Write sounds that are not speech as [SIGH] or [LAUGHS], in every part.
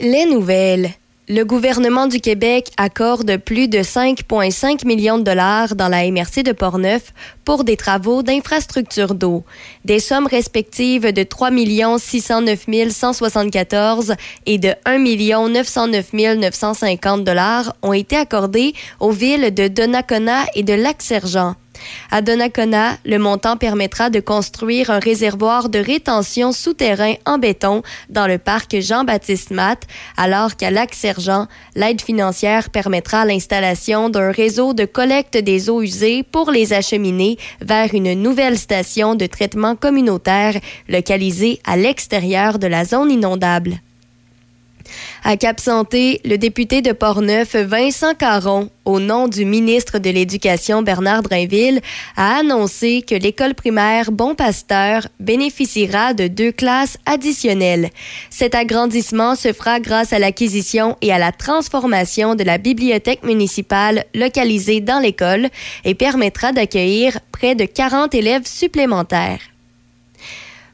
Les nouvelles. Le gouvernement du Québec accorde plus de 5,5 millions de dollars dans la MRC de Portneuf pour des travaux d'infrastructure d'eau. Des sommes respectives de 3 609 174 et de 1 909 950 dollars ont été accordées aux villes de Donnacona et de Lac-Sergent. À Donnacona, le montant permettra de construire un réservoir de rétention souterrain en béton dans le parc Jean-Baptiste Matt, alors qu'à Lac-Sergent, l'aide financière permettra l'installation d'un réseau de collecte des eaux usées pour les acheminer vers une nouvelle station de traitement communautaire localisée à l'extérieur de la zone inondable. À Cap Santé, le député de Portneuf, Vincent Caron, au nom du ministre de l'Éducation Bernard Drainville, a annoncé que l'école primaire Bon Pasteur bénéficiera de deux classes additionnelles. Cet agrandissement se fera grâce à l'acquisition et à la transformation de la bibliothèque municipale localisée dans l'école et permettra d'accueillir près de 40 élèves supplémentaires.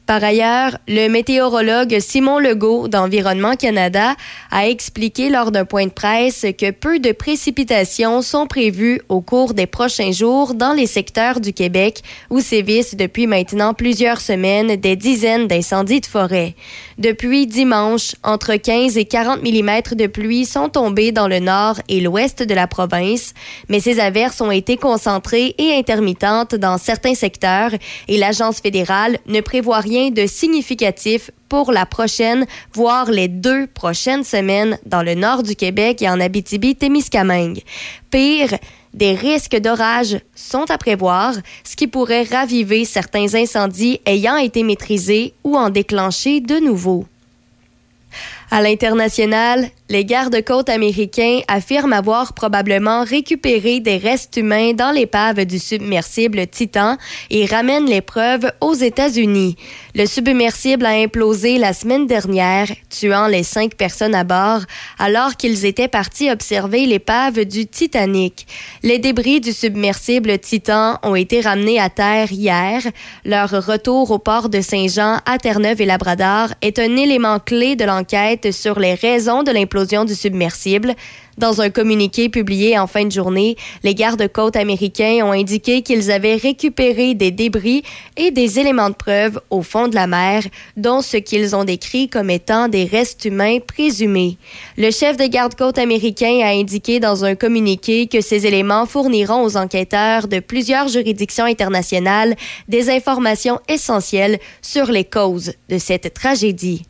Par ailleurs, le météorologue Simon Legault d'Environnement Canada a expliqué lors d'un point de presse que peu de précipitations sont prévues au cours des prochains jours dans les secteurs du Québec où sévissent depuis maintenant plusieurs semaines des dizaines d'incendies de forêt. Depuis dimanche, entre 15 et 40 mm de pluie sont tombés dans le nord et l'ouest de la province, mais ces averses ont été concentrées et intermittentes dans certains secteurs et l'Agence fédérale ne prévoit rien de significatif pour la prochaine, voire les deux prochaines semaines dans le nord du Québec et en Abitibi-Témiscamingue. Pire, des risques d'orage sont à prévoir, ce qui pourrait raviver certains incendies ayant été maîtrisés ou en déclencher de nouveaux. À l'international, les gardes-côtes américains affirment avoir probablement récupéré des restes humains dans l'épave du submersible Titan et ramènent les preuves aux États-Unis. Le submersible a implosé la semaine dernière, tuant les cinq personnes à bord, alors qu'ils étaient partis observer l'épave du Titanic. Les débris du submersible Titan ont été ramenés à terre hier. Leur retour au port de Saint-Jean à Terre-Neuve et Labrador est un élément clé de l'enquête sur les raisons de l'implosion du submersible. Dans un communiqué publié en fin de journée, les gardes-côtes américains ont indiqué qu'ils avaient récupéré des débris et des éléments de preuve au fond de la mer, dont ce qu'ils ont décrit comme étant des restes humains présumés. Le chef des gardes-côtes américains a indiqué dans un communiqué que ces éléments fourniront aux enquêteurs de plusieurs juridictions internationales des informations essentielles sur les causes de cette tragédie.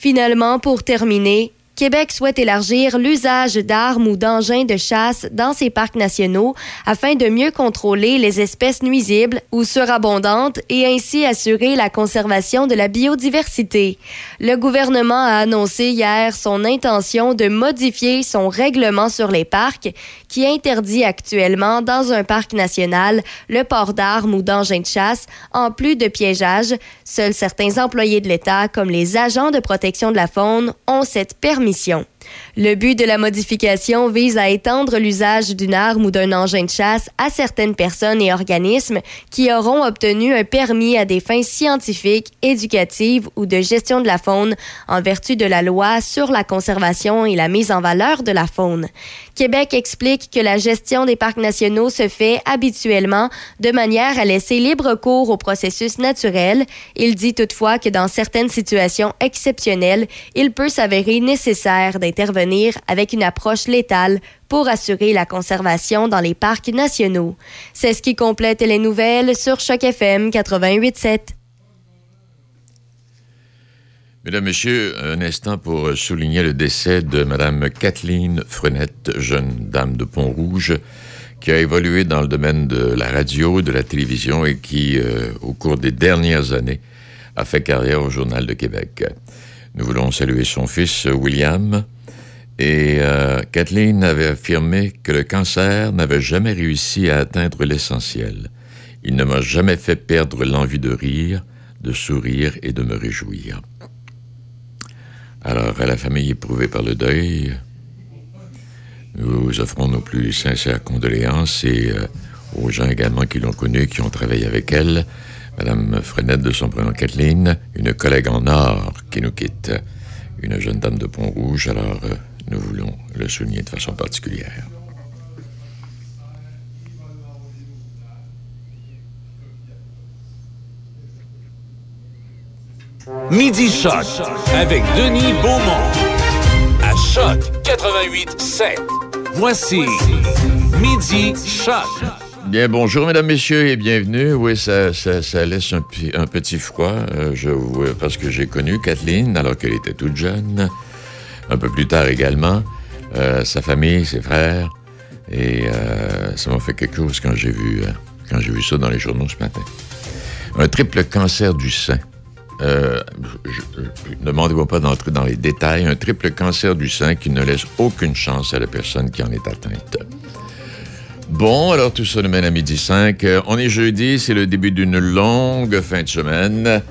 Finalement, pour terminer, Québec souhaite élargir l'usage d'armes ou d'engins de chasse dans ses parcs nationaux afin de mieux contrôler les espèces nuisibles ou surabondantes et ainsi assurer la conservation de la biodiversité. Le gouvernement a annoncé hier son intention de modifier son règlement sur les parcs qui interdit actuellement dans un parc national le port d'armes ou d'engins de chasse en plus de piégeage. Seuls certains employés de l'État comme les agents de protection de la faune ont cette permission le but de la modification vise à étendre l'usage d'une arme ou d'un engin de chasse à certaines personnes et organismes qui auront obtenu un permis à des fins scientifiques, éducatives ou de gestion de la faune en vertu de la loi sur la conservation et la mise en valeur de la faune. Québec explique que la gestion des parcs nationaux se fait habituellement de manière à laisser libre cours au processus naturel. Il dit toutefois que dans certaines situations exceptionnelles, il peut s'avérer nécessaire d'intervenir avec une approche létale pour assurer la conservation dans les parcs nationaux. C'est ce qui complète les nouvelles sur Choc FM 88.7. Mesdames, Messieurs, un instant pour souligner le décès de Mme Kathleen Frenette, jeune dame de Pont-Rouge, qui a évolué dans le domaine de la radio, de la télévision et qui, euh, au cours des dernières années, a fait carrière au Journal de Québec. Nous voulons saluer son fils, William. Et euh, Kathleen avait affirmé que le cancer n'avait jamais réussi à atteindre l'essentiel. Il ne m'a jamais fait perdre l'envie de rire, de sourire et de me réjouir. Alors, à la famille éprouvée par le deuil, nous offrons nos plus sincères condoléances et euh, aux gens également qui l'ont connue, qui ont travaillé avec elle. Madame Frenette de son prénom Kathleen, une collègue en or qui nous quitte. une jeune dame de Pont-Rouge. Alors, euh, nous voulons le souligner de façon particulière. Midi Choc avec Denis Beaumont à Choc 88 7. Voici Midi Choc. Bien, bonjour, mesdames, messieurs, et bienvenue. Oui, ça, ça, ça laisse un, un, petit froid, euh, je, parce que j'ai connu Kathleen alors qu'elle était toute jeune, un peu plus tard également, euh, sa famille, ses frères, et euh, ça m'a fait quelque chose quand j'ai vu, quand j'ai vu ça dans les journaux ce matin. Un triple cancer du sein. Euh, ne demandez-moi pas d'entrer dans les détails, un triple cancer du sein qui ne laisse aucune chance à la personne qui en est atteinte. Bon, alors tout ça nous mène à midi 5. Euh, on est jeudi, c'est le début d'une longue fin de semaine.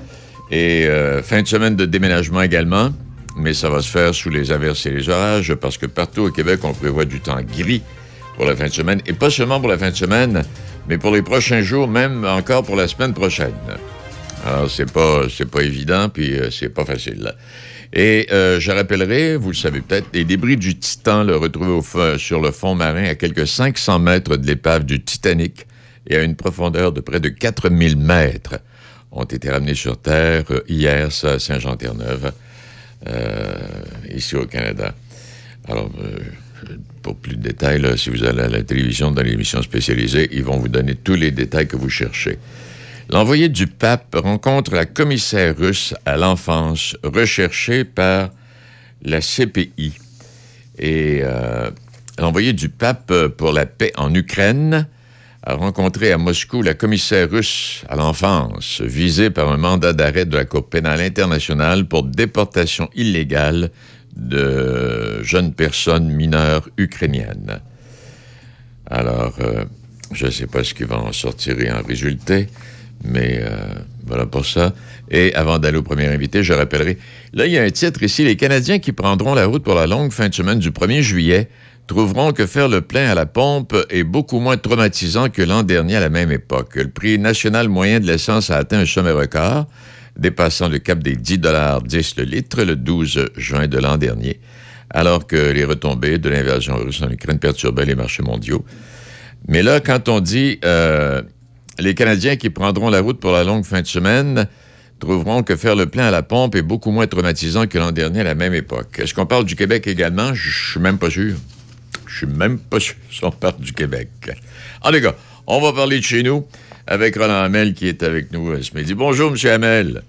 Et euh, fin de semaine de déménagement également. Mais ça va se faire sous les averses et les orages parce que partout au Québec, on prévoit du temps gris pour la fin de semaine. Et pas seulement pour la fin de semaine, mais pour les prochains jours, même encore pour la semaine prochaine. Alors, c'est pas, pas évident, puis euh, c'est pas facile. Et euh, je rappellerai, vous le savez peut-être, les débris du Titan le retrouvés au sur le fond marin à quelques 500 mètres de l'épave du Titanic et à une profondeur de près de 4000 mètres ont été ramenés sur Terre euh, hier, à Saint-Jean-Terre-Neuve, ici au Canada. Alors, pour plus de détails, si vous allez à la télévision dans l'émission spécialisée, ils vont vous donner tous les détails que vous cherchez. L'envoyé du pape rencontre la commissaire russe à l'enfance recherchée par la CPI. Et euh, l'envoyé du pape pour la paix en Ukraine a rencontré à Moscou la commissaire russe à l'enfance visée par un mandat d'arrêt de la Cour pénale internationale pour déportation illégale de jeunes personnes mineures ukrainiennes. Alors, euh, je ne sais pas ce qui va en sortir et en résulter. Mais euh, voilà pour ça. Et avant d'aller au premier invité, je rappellerai, là, il y a un titre ici, les Canadiens qui prendront la route pour la longue fin de semaine du 1er juillet trouveront que faire le plein à la pompe est beaucoup moins traumatisant que l'an dernier à la même époque. Le prix national moyen de l'essence a atteint un sommet record, dépassant le cap des 10 dollars 10 le litre le 12 juin de l'an dernier, alors que les retombées de l'invasion russe en Ukraine perturbaient les marchés mondiaux. Mais là, quand on dit euh, les Canadiens qui prendront la route pour la longue fin de semaine trouveront que faire le plein à la pompe est beaucoup moins traumatisant que l'an dernier à la même époque. Est-ce qu'on parle du Québec également? Je suis même pas sûr. Je suis même pas sûr si on parle du Québec. En tout cas, on va parler de chez nous avec Roland Hamel qui est avec nous euh, ce midi. Bonjour, M. Hamel.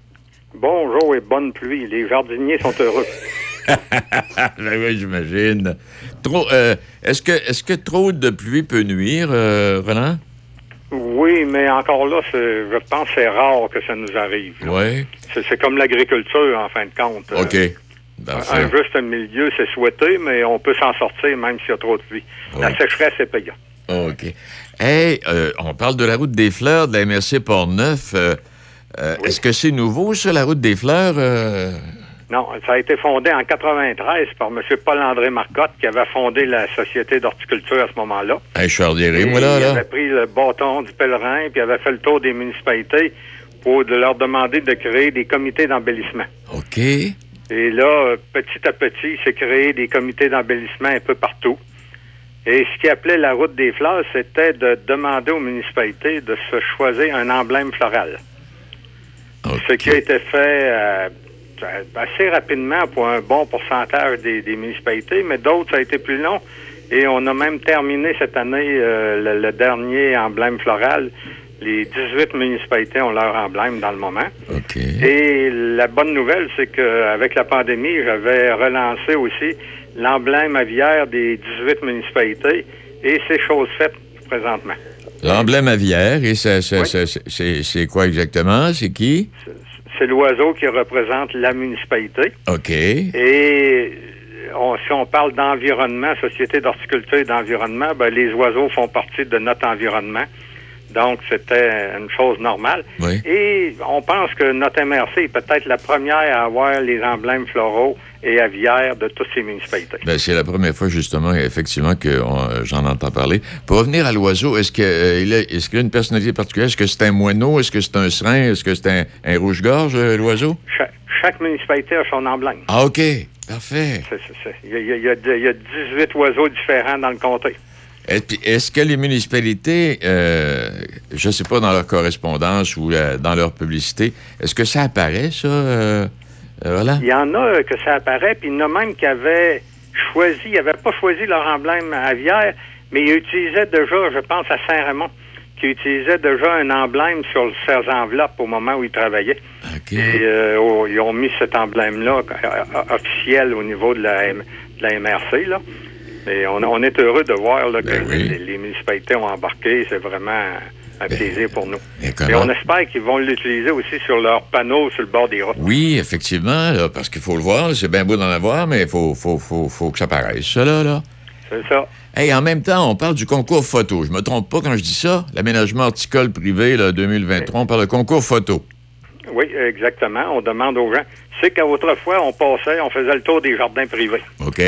Bonjour et bonne pluie. Les jardiniers sont heureux. [LAUGHS] ben oui, j'imagine. Trop, euh, est-ce que, est-ce que trop de pluie peut nuire, euh, Roland? Oui, mais encore là, je pense que c'est rare que ça nous arrive. Oui. C'est comme l'agriculture, en fin de compte. OK. Un, juste milieu, c'est souhaité, mais on peut s'en sortir même s'il y a trop de pluie. La sécheresse est payante. OK. Hey, euh, on parle de la route des fleurs de la MRC Port-Neuf. Euh, euh, est-ce que c'est nouveau, ça, la route des fleurs? Non, ça a été fondé en 93 par M. Paul-André Marcotte, qui avait fondé la Société d'horticulture à ce moment-là. Hey, je suis moi, là, Il avait pris le bâton du pèlerin, puis avait fait le tour des municipalités pour leur demander de créer des comités d'embellissement. OK. Et là, petit à petit, il s'est créé des comités d'embellissement un peu partout. Et ce qui appelait la route des fleurs, c'était de demander aux municipalités de se choisir un emblème floral. Ce qui a été fait euh, assez rapidement pour un bon pourcentage des, municipalités, mais d'autres, ça a été plus long. Et on a même terminé cette année euh, le, dernier emblème floral. Les 18 municipalités ont leur emblème dans le moment. Et la bonne nouvelle, c'est qu'avec la pandémie, j'avais relancé aussi l'emblème aviaire des 18 municipalités et c'est chose faite présentement. L'emblème aviaire, et c'est quoi exactement? C'est qui? c'est l'oiseau qui représente la municipalité. OK. Et si on parle d'environnement, société d'horticulture et d'environnement, ben, les oiseaux font partie de notre environnement. Donc, c'était une chose normale. Et on pense que notre MRC est peut-être la première à avoir les emblèmes floraux et aviaires de toutes ces municipalités. Ben, c'est la première fois, justement, effectivement, que j'en entends parler. Pour revenir à l'oiseau, est-ce qu'il euh, est qu'il a une personnalité particulière? Est-ce que c'est un moineau? Est-ce que c'est un serin? Est-ce que c'est un, rouge-gorge, euh, l'oiseau? chaque municipalité a son emblème. Ah, OK. Parfait. Il y, y y a 18 oiseaux différents dans le comté. Est-ce que les municipalités, euh, je ne sais pas, dans leur correspondance ou euh, dans leur publicité, est-ce que ça apparaît, ça, euh, euh? Il y en a que ça apparaît, puis il y en a même qui avaient choisi, ils n'avaient pas choisi leur emblème aviaire, mais ils utilisaient déjà, je pense à Saint-Raymond, qui utilisaient déjà un emblème sur ses enveloppes au moment où ils travaillaient. Et oh, ils ont mis cet emblème-là officiel au niveau de la, de la MRC. Là. Et on, on est heureux de voir là, que Ben oui. les, les municipalités ont embarqué. C'est vraiment un plaisir pour nous. et Et comment- on espère qu'ils vont l'utiliser aussi sur leurs panneaux sur le bord des routes. Oui, effectivement, là, parce qu'il faut le voir, c'est bien beau d'en avoir, mais il faut, faut, faut, faut que ça paraisse, ça, là, là. C'est ça. Hey, en même temps, on parle du concours photo. Je me trompe pas quand je dis ça? L'aménagement horticole privé, là, 2023, on parle de concours photo. Oui, exactement. On demande aux gens. C'est qu'autrefois, on passait, on faisait le tour des jardins privés. OK?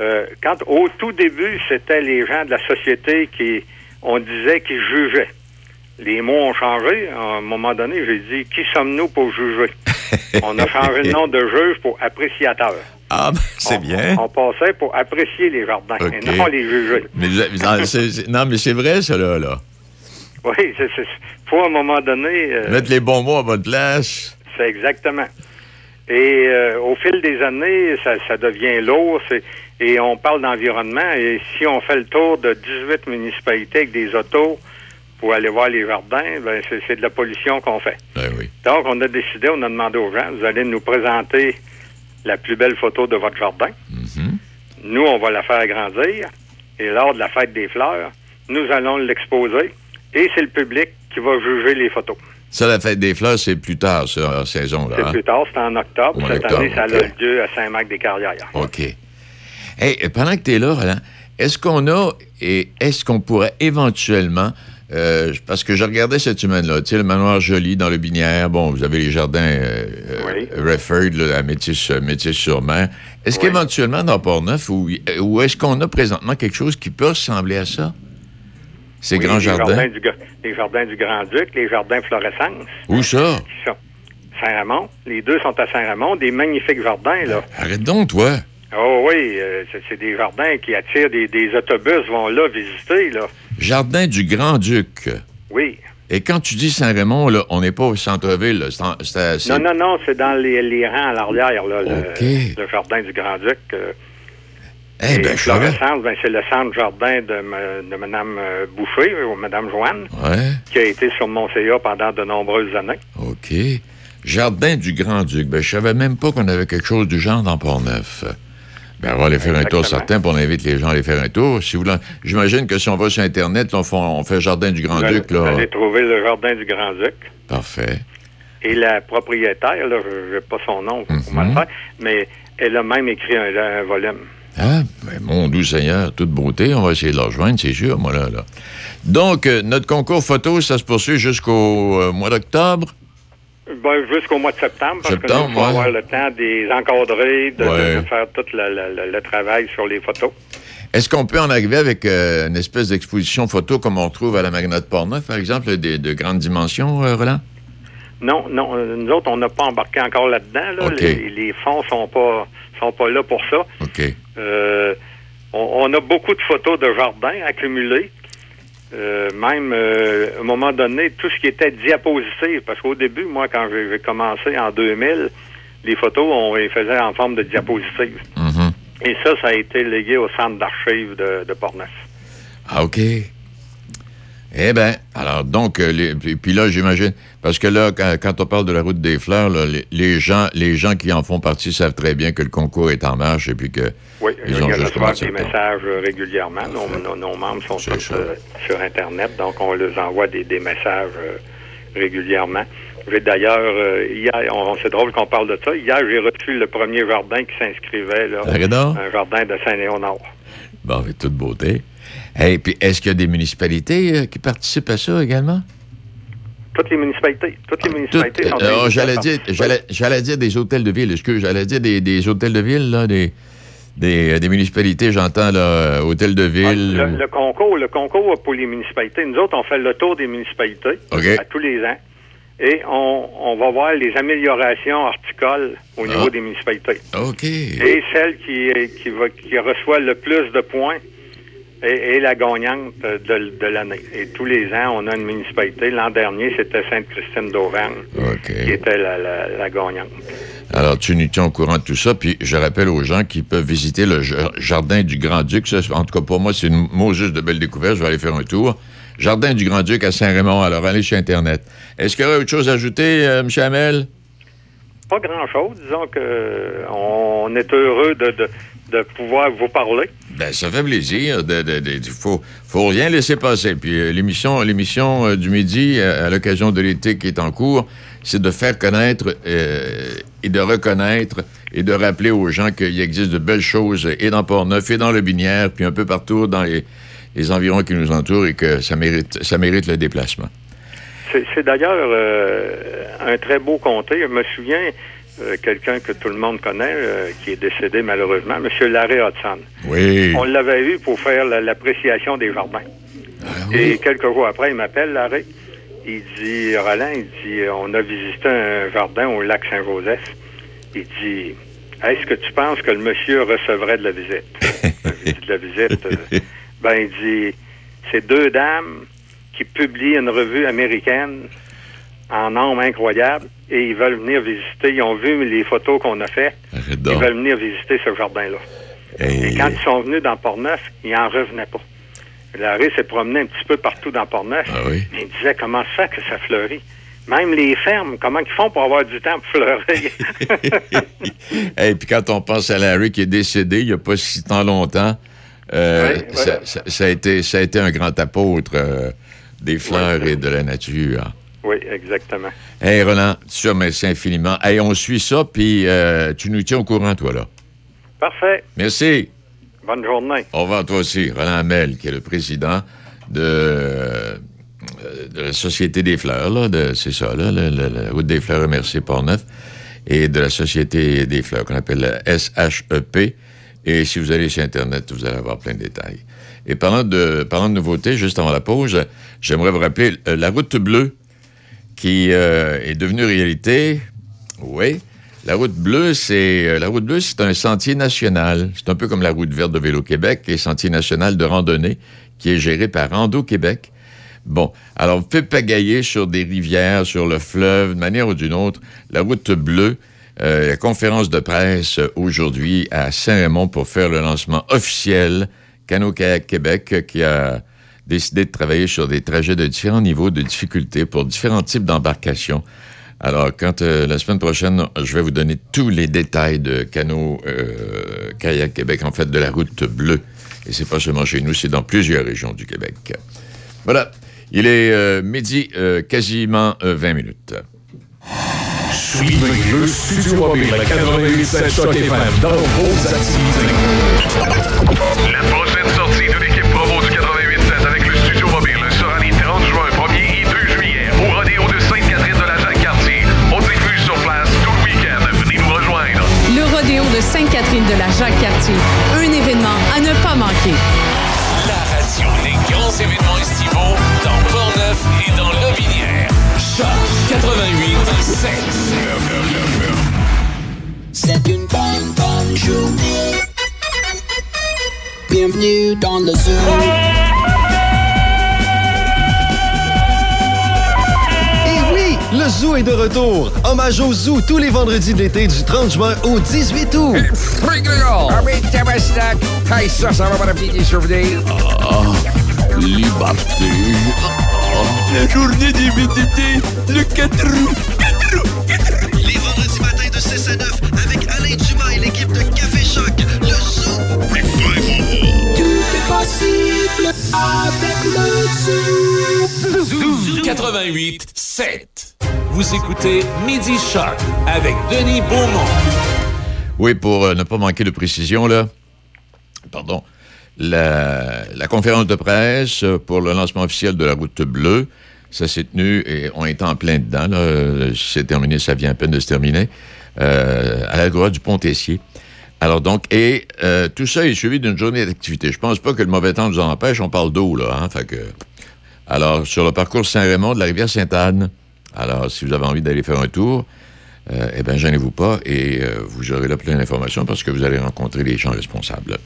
Euh, quand au tout début, c'était les gens de la société qui, on disait, qui jugeaient. Les mots ont changé. À un moment donné, j'ai dit, qui sommes-nous pour juger? [LAUGHS] on a changé le nom de juge pour appréciateur. Ah, ben, c'est bien. On, passait pour apprécier les jardins et non les juger. Mais, non, c'est- non, mais c'est vrai, ça, là. là. Oui, c'est, c'est, faut à un moment donné. euh, Mettre les bons mots à votre place. C'est exactement. Et euh, au fil des années, ça, ça devient lourd. c'est- et on parle d'environnement. Et si on fait le tour de 18 municipalités avec des autos pour aller voir les jardins, ben c'est, de la pollution qu'on fait. Ben oui. Donc, on a décidé, on a demandé aux gens, vous allez nous présenter la plus belle photo de votre jardin. Mhm. Nous, on va la faire agrandir. Et lors de la fête des fleurs, nous allons l'exposer. Et c'est le public qui va juger les photos. Ça, la fête des fleurs, c'est plus tard, ça, en saison. C'est hein? plus tard, c'est en octobre. Cette année, ça a lieu à Saint-Marc-des-Carrières. OK. Hey, pendant que tu es là, Roland, est-ce qu'on a et est-ce qu'on pourrait éventuellement. euh, parce que je regardais cette semaine-là, tu sais, le manoir joli dans le Binière. Bon, vous avez les jardins euh, Oui. euh, là, à Métis, euh, Métis-sur-Mer. Est-ce Oui. qu'éventuellement, dans Port-Neuf, ou, ou est-ce qu'on a présentement quelque chose qui peut ressembler à ça? Ces Oui, grands les jardins? du, les jardins du Grand-Duc, les jardins Florescence, Où ça? Saint-Ramon. Les deux sont à Saint-Ramon, des magnifiques jardins, là. Arrête donc, toi. Oh oui, euh, c'est, des jardins qui attirent des, des autobus, vont là visiter, là. Jardin du Grand-Duc. Oui. Et quand tu dis Saint-Raymond, là, on n'est pas au centre-ville. Non, non, non, c'est dans les, les rangs à l'arrière, là, le, jardin du Grand-Duc. euh, Eh et ben. Florescence, ben, c'est le centre jardin de, ma- de Mme euh, Boucher, ou Mme Joanne, Ouais. qui a été sur mon CA pendant de nombreuses années. OK. Jardin du Grand-Duc. Ben, je savais même pas qu'on avait quelque chose du genre dans Port-Neuf. Ben, on va aller faire un tour certain, puis on invite les gens à aller faire un tour. Si vous J'imagine que si on va sur Internet, on, fait, on fait Jardin du Grand-Duc, vous allez trouver le jardin du Grand-Duc. Parfait. Et la propriétaire, là, je n'ai pas son nom pour Mhm. me le faire, mais elle a même écrit un, un volume. Ah, ben, mon doux Seigneur, toute beauté, on va essayer de la rejoindre, c'est sûr, moi, là. là. Donc, euh, notre concours photo, ça se poursuit jusqu'au euh, mois d'octobre. Ben, jusqu'au mois de septembre, parce Septembre, que nous, ouais. avoir le temps des encadrer, de, Ouais. de faire tout le, le- le- travail sur les photos. Est-ce qu'on peut en arriver avec euh, une espèce d'exposition photo comme on retrouve à la Marina de Portneuf, par exemple, des- de grandes dimensions, euh, Roland? Non, non, euh, nous autres, on n'a pas embarqué encore là-dedans. Là. Les, les fonds sont pas sont pas là pour ça. OK. Euh, on, on a beaucoup de photos de jardins accumulées. Euh, même, euh, à un moment donné, tout ce qui était diapositive, parce qu'au début, moi, quand j'ai commencé en 2000, les photos, on les faisait en forme de diapositive. Mhm. Et ça, ça a été légué au centre d'archives de, de Portneuf. Ah, OK. Eh bien, alors, donc, euh, les- puis là, j'imagine, parce que là, quand, quand on parle de la route des fleurs, là, les, les gens, les gens qui en font partie savent très bien que le concours est en marche et puis que. Oui, Ils ont juste des messages euh, régulièrement. Nos, Parfait. nos- nos membres sont euh, sur Internet, donc on leur envoie des, des messages euh, régulièrement. J'ai d'ailleurs, euh, hier, on, c'est drôle qu'on parle de ça. Hier, j'ai reçu le premier jardin qui s'inscrivait, là, un jardin de Saint-Léonard. Bon, avec toute beauté. Et puis, est-ce qu'il y a des municipalités euh, qui participent à ça également? Toutes les municipalités, toutes les Toutes, municipalités sont euh, oh, j'allais dire, j'allais, j'allais dire des hôtels de ville, excuse, j'allais dire des, des hôtels de ville, là, des, des, euh, des municipalités, j'entends, là, euh, hôtels de Ah, ville. le, le concours, le concours pour les municipalités. Nous autres, on fait le tour des municipalités à tous les ans. et on, va voir les améliorations horticoles au niveau Ah. des municipalités. OK. Et celle qui, qui, va, qui reçoit le plus de points est, la gagnante de, de l'année. Et tous les ans, on a une municipalité. L'an dernier, c'était Sainte-Christine d'Auvergne qui était la, la, la gagnante. Alors, tu nous tiens au courant de tout ça, puis je rappelle aux gens qui peuvent visiter le ja- jardin du Grand-Duc. En tout cas, pour moi, c'est une mot juste de belle découverte. Je vais aller faire un tour. Jardin du Grand-Duc à Saint-Raymond. Alors, allez sur Internet. Est-ce qu'il y aurait autre chose à ajouter, euh, M. Hamel? Pas grand-chose. Disons que euh, est heureux de, de, de pouvoir vous parler. Ben, ça fait plaisir. De, de- de- de- faut, faut rien laisser passer. Puis euh, l'émission, l'émission euh, du midi, euh, à l'occasion de l'été qui est en cours, c'est de faire connaître et de reconnaître et de rappeler aux gens qu'il existe de belles choses et dans Port-Neuf et dans le Binière, puis un peu partout dans les, les environs qui nous entourent et que ça mérite, ça mérite le déplacement. C'est d'ailleurs un très beau comté. Je me souviens, euh, quelqu'un que tout le monde connaît, euh, qui est décédé malheureusement, M. Larry Hudson. Oui. On l'avait eu pour faire la- l'appréciation des jardins. Ah Et quelques jours après, il m'appelle, Larry. Il dit, Roland, il dit, on a visité un jardin au lac Saint-Joseph. Il dit, est-ce que tu penses que le monsieur recevrait de la visite? [LAUGHS] De la visite. euh, ben, il dit, c'est deux dames qui publient une revue américaine en nombre incroyable et ils veulent venir visiter. Ils ont vu les photos qu'on a faites. Arrête Ils donc. veulent venir visiter ce jardin-là. Hey. Et quand ils sont venus dans Port-Neuf, ils n'en revenaient pas. Larry s'est promené un petit peu partout dans Port-Neuf. Ah oui? Il disait comment ça que ça fleurit? Même les fermes, comment ils font pour avoir du temps pour fleurir? [LAUGHS] Et puis quand on pense à Larry qui est décédé il n'y a pas si tant longtemps, euh, Oui, ça, voilà. ça- ça a été, ça a été un grand apôtre euh, des fleurs et de la nature. Oui, exactement. Hey Roland, tu te remercie infiniment. Hey, on suit ça, puis euh, tu nous tiens au courant, toi, là. Parfait. Merci. Bonne journée. Au revoir, toi aussi. Roland Hamel, qui est le président de, euh, de la Société des Fleurs, là, de- c'est ça, là, le- le- la Route des Fleurs MRC Port-Neuf, et de la Société des Fleurs, qu'on appelle la SHEP. Et si vous allez sur Internet, vous allez avoir plein de détails. Et parlant de, parlant de nouveautés, juste avant la pause, j'aimerais vous rappeler euh, la route bleue qui euh, est devenue réalité. Oui. La route bleue, c'est euh, la route bleue, c'est un sentier national. C'est un peu comme la route verte de Vélo Québec, est sentier national de randonnée, qui est géré par Rando Québec. Bon, alors vous pouvez pagailler sur des rivières, sur le fleuve, de manière ou d'une autre. La route bleue, euh, la conférence de presse aujourd'hui à Saint-Raymond pour faire le lancement officiel Cano Kayak Québec euh, qui a décidé de travailler sur des trajets de différents niveaux de difficulté pour différents types d'embarcations. Alors, quand euh, la semaine prochaine, je vais vous donner tous les détails de Cano euh, Kayak Québec, en fait, de la route bleue. Et c'est pas seulement chez nous, c'est dans plusieurs régions du Québec. Voilà. Il est euh, midi, euh, quasiment euh, 20 minutes. Suivez le Studio Mobile 88.7 Choc FM dans vos activités. De la Jacques-Cartier. Un événement à ne pas manquer. La radio des grands événements estivaux dans Port-Neuf et dans Lobinière. Choc 88.7. C'est une bonne, bonne journée. Bienvenue dans le Zoom. Zoo est de retour. Hommage au zoo tous les vendredis de l'été du 30 juin au 18 août. Ah! Hey, ça, ça va souvenir. Liberté. La journée des VTT, le 4 août. Les vendredis matins de 6 à 9 avec Alain Dumas et l'équipe de Café Choc. Le zoo. Tout est possible avec le Zoom. 88.7. Vous écoutez Midi Choc avec Denis Beaumont. Oui, pour euh, ne pas manquer de précision, là, pardon, la, la conférence de presse pour le lancement officiel de la route bleue, ça s'est tenu et on est en plein dedans. C'est terminé, ça vient à peine de se terminer, euh, à l'Agora du Pont-Tessier. Alors donc, et euh, tout ça est suivi d'une journée d'activité. Je pense pas que le mauvais temps nous en empêche, on parle d'eau, là. Hein, fait que, alors, sur le parcours Saint-Raymond de la rivière Sainte-Anne, Alors, si vous avez envie d'aller faire un tour, euh, eh bien, gênez-vous pas et euh, vous aurez là plein d'informations parce que vous allez rencontrer les gens responsables.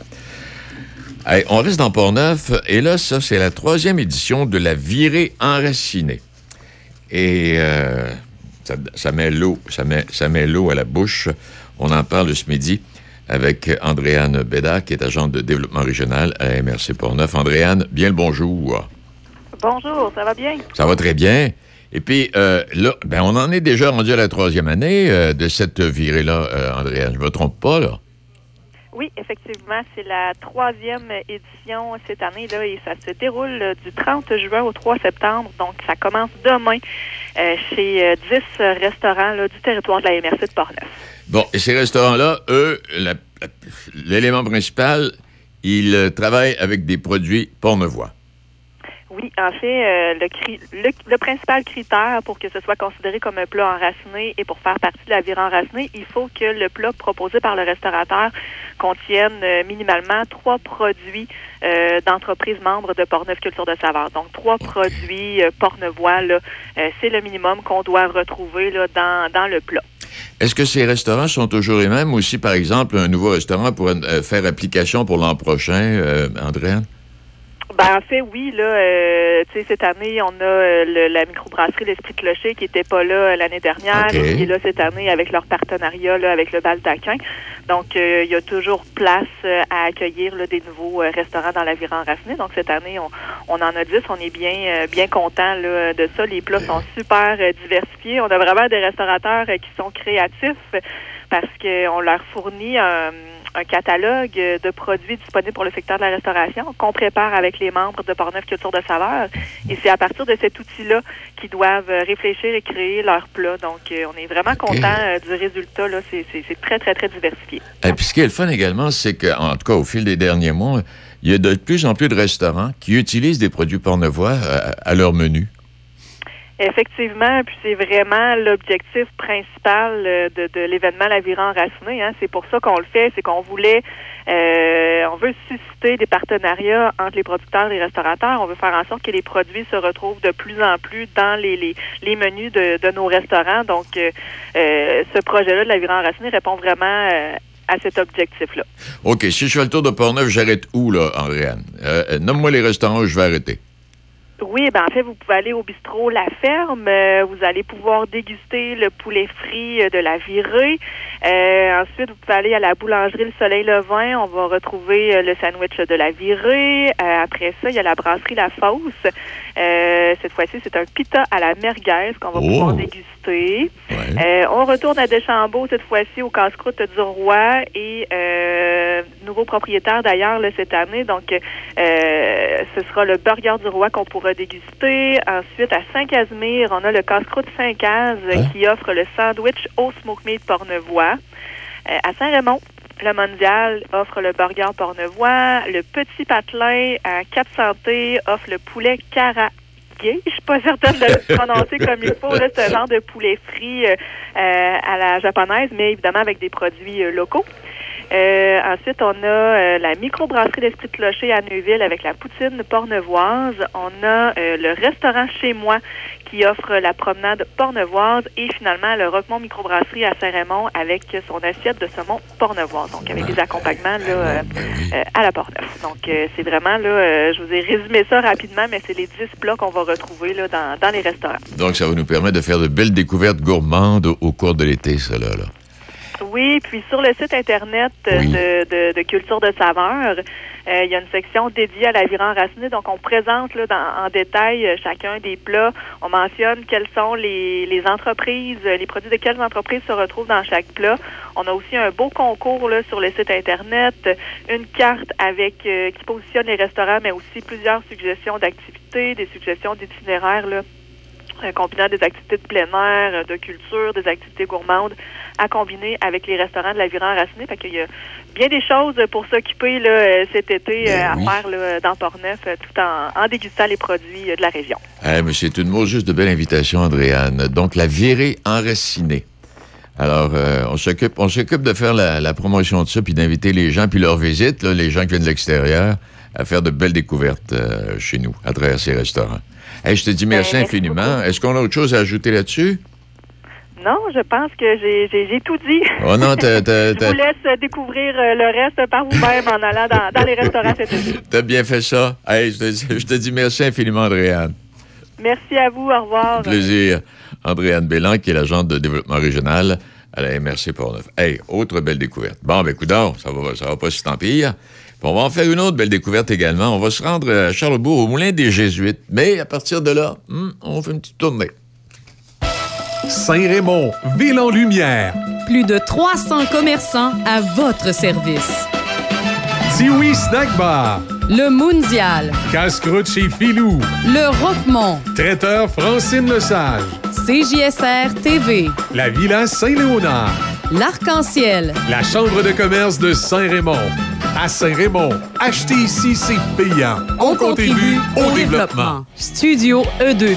Hey, on reste dans Port-Neuf et là, ça, c'est la troisième édition de la virée enracinée. Et euh, ça, ça met l'eau, ça met, ça met l'eau à la bouche. On en parle ce midi avec Andréane Bédard, qui est agente de développement régional à MRC Port-Neuf. Andréane, bien le bonjour. Bonjour, ça va bien? Ça va très bien. Et puis, euh, là, ben, on en est déjà rendu à la troisième année euh, de cette virée-là, euh, Andréane. Je ne me trompe pas, là? Oui, effectivement, c'est la troisième édition cette année là et ça se déroule euh, du 30 juin au 3 septembre. Donc, ça commence demain chez euh, 10 restaurants là, du territoire de la MRC de Portneuf. Bon, et ces restaurants-là, eux, l'élément principal, ils travaillent avec des produits pornevois. Oui, en fait, euh, le, cri- le, le principal critère pour que ce soit considéré comme un plat enraciné et pour faire partie de la virée enracinée, il faut que le plat proposé par le restaurateur contienne euh, minimalement trois produits euh, d'entreprises membres de Portneuf Culture de Saveur. Donc, trois produits euh, c'est le minimum qu'on doit retrouver là, dans, dans le plat. Est-ce que ces restaurants sont toujours les mêmes ou si, par exemple, un nouveau restaurant pourrait faire application pour l'an prochain, Andréane? Ben, en fait, oui, là, euh, tu sais, cette année, on a euh, le- la microbrasserie L'Esprit Clocher qui était pas là euh, l'année dernière, et qui est là cette année avec leur partenariat là, avec le Baldaquin. Donc, euh, il y a toujours place euh, à accueillir là, des nouveaux restaurants dans la virée enracinée. Donc, cette année, on, on en a 10. On est bien, euh, bien content de ça. Les plats sont super diversifiés. On a vraiment des restaurateurs qui sont créatifs parce qu'on leur fournit un, un catalogue euh, de produits disponibles pour le secteur de la restauration qu'on prépare avec les membres de Portneuf Culture de Saveur. Et c'est à partir de cet outil-là qu'ils doivent euh, réfléchir et créer leur plat. Donc, euh, on est vraiment content du résultat. Là, c'est, très, très, très diversifié. Et puis ce qui est le fun également, c'est qu'en tout cas, au fil des derniers mois, il y a de plus en plus de restaurants qui utilisent des produits pornevois à, à leur menu. Effectivement, puis c'est vraiment l'objectif principal euh, de, l'événement La Virée enracinée. Hein. C'est pour ça qu'on le fait, c'est qu'on voulait, euh, on veut susciter des partenariats entre les producteurs et les restaurateurs. On veut faire en sorte que les produits se retrouvent de plus en plus dans les, menus de, nos restaurants. Donc, euh, ce projet-là de La Virée enracinée répond vraiment à cet objectif-là. OK, si je fais le tour de Portneuf, j'arrête où, là, euh, Nomme-moi les restaurants où je vais arrêter. Oui, ben en fait, vous pouvez aller au bistrot La Ferme. Euh, vous allez pouvoir déguster le poulet frit euh, de la virée. Euh, ensuite, vous pouvez aller à la boulangerie Le Soleil Levin. On va retrouver le sandwich de la virée. Euh, après ça, il y a la brasserie La Fosse. Euh, cette fois-ci, c'est un pita à la merguez qu'on va Oh! pouvoir déguster. Euh, on retourne à Deschambault cette fois-ci au casse-croûte du roi et euh, nouveau propriétaire d'ailleurs cette année. Donc, euh, ce sera le burger du roi qu'on pourra déguster. Ensuite, à Saint-Casimir, on a le casse-croûte Saint-Caz Hein? qui offre le sandwich au smoke meat pornevois. Euh, à Saint-Raymond, le Mondial offre le burger pornevois. Le Petit Patelin à Cap Santé offre le poulet cara je suis pas certaine de le [LAUGHS] prononcer comme il faut. là. C'est un genre de poulet frit euh, euh, à la japonaise, mais évidemment avec des produits euh, locaux. Euh, ensuite, on a euh, la microbrasserie d'Esprit de Clocher à Neuville avec la poutine pornevoise. On a euh, le restaurant Chez Moi qui offre la promenade pornevoise et finalement le Roquemont microbrasserie à Saint-Raymond avec son assiette de saumon pornevoise, donc avec des accompagnements là, euh, euh, à la porte-neuf. Donc euh, c'est vraiment là, euh, je vous ai résumé ça rapidement, mais c'est les 10 plats qu'on va retrouver là, dans, dans les restaurants. Donc, ça va nous permettre de faire de belles découvertes gourmandes au, cours de l'été, ça, là. Oui, puis sur le site internet euh, Oui. de, de, de Culture de saveur, euh, il y a une section dédiée à la virée enracinée. Donc, on présente là, dans- en détail euh, chacun des plats. On mentionne quelles sont les, les entreprises, les produits de quelles entreprises se retrouvent dans chaque plat. On a aussi un beau concours là, sur le site internet, une carte avec euh, qui positionne les restaurants, mais aussi plusieurs suggestions d'activités, des suggestions d'itinéraires là, combinant des activités de plein air, de culture, des activités gourmandes à combiner avec les restaurants de la virée enracinée. Fait qu'il y a bien des choses pour s'occuper là, euh, cet été euh, à faire là, dans Port-Neuf, euh, tout en, en dégustant les produits de la région. Eh, mais c'est une mot juste de belle invitation, Andréane. Donc, la virée enracinée. Alors, euh, on s'occupe, on s'occupe de faire la, la promotion de ça, puis d'inviter les gens, puis leur visite, là, les gens qui viennent de l'extérieur, à faire de belles découvertes euh, chez nous, à travers ces restaurants. Hey, je te dis merci Ben, merci infiniment. Est-ce qu'on a autre chose à ajouter là-dessus? Non, je pense que j'ai- tout dit. Oh non, [LAUGHS] Je vous laisse découvrir euh, le reste par vous-même en allant dans, dans les restaurants cet été. [LAUGHS] T'as bien fait ça. Hey, je te, dis- je te dis merci infiniment, Andréane. Merci à vous. Au revoir. Plaisir. Andréane Bélan, qui est l'agente de développement régional à la MRC Portneuf. Hey, autre belle découverte. Bon, ben, coudonc, ça va, ça va pas si tant pire. Puis on va en faire une autre belle découverte également. On va se rendre à Charlebourg, au Moulin des Jésuites. Mais à partir de là, hmm, on fait une petite tournée. Saint-Raymond, ville en lumière. Plus de 300 commerçants à votre service. Tiwi Snack Bar. Le Mondial. Casse-croûte chez Filou. Le Roquemont. Traiteur Francine Lesage. CJSR TV. La Villa Saint-Léonard. L'Arc-en-Ciel. La Chambre de commerce de Saint-Raymond. À Saint-Raymond, acheter ici, c'est payant. On contribue au développement. Studio E2+.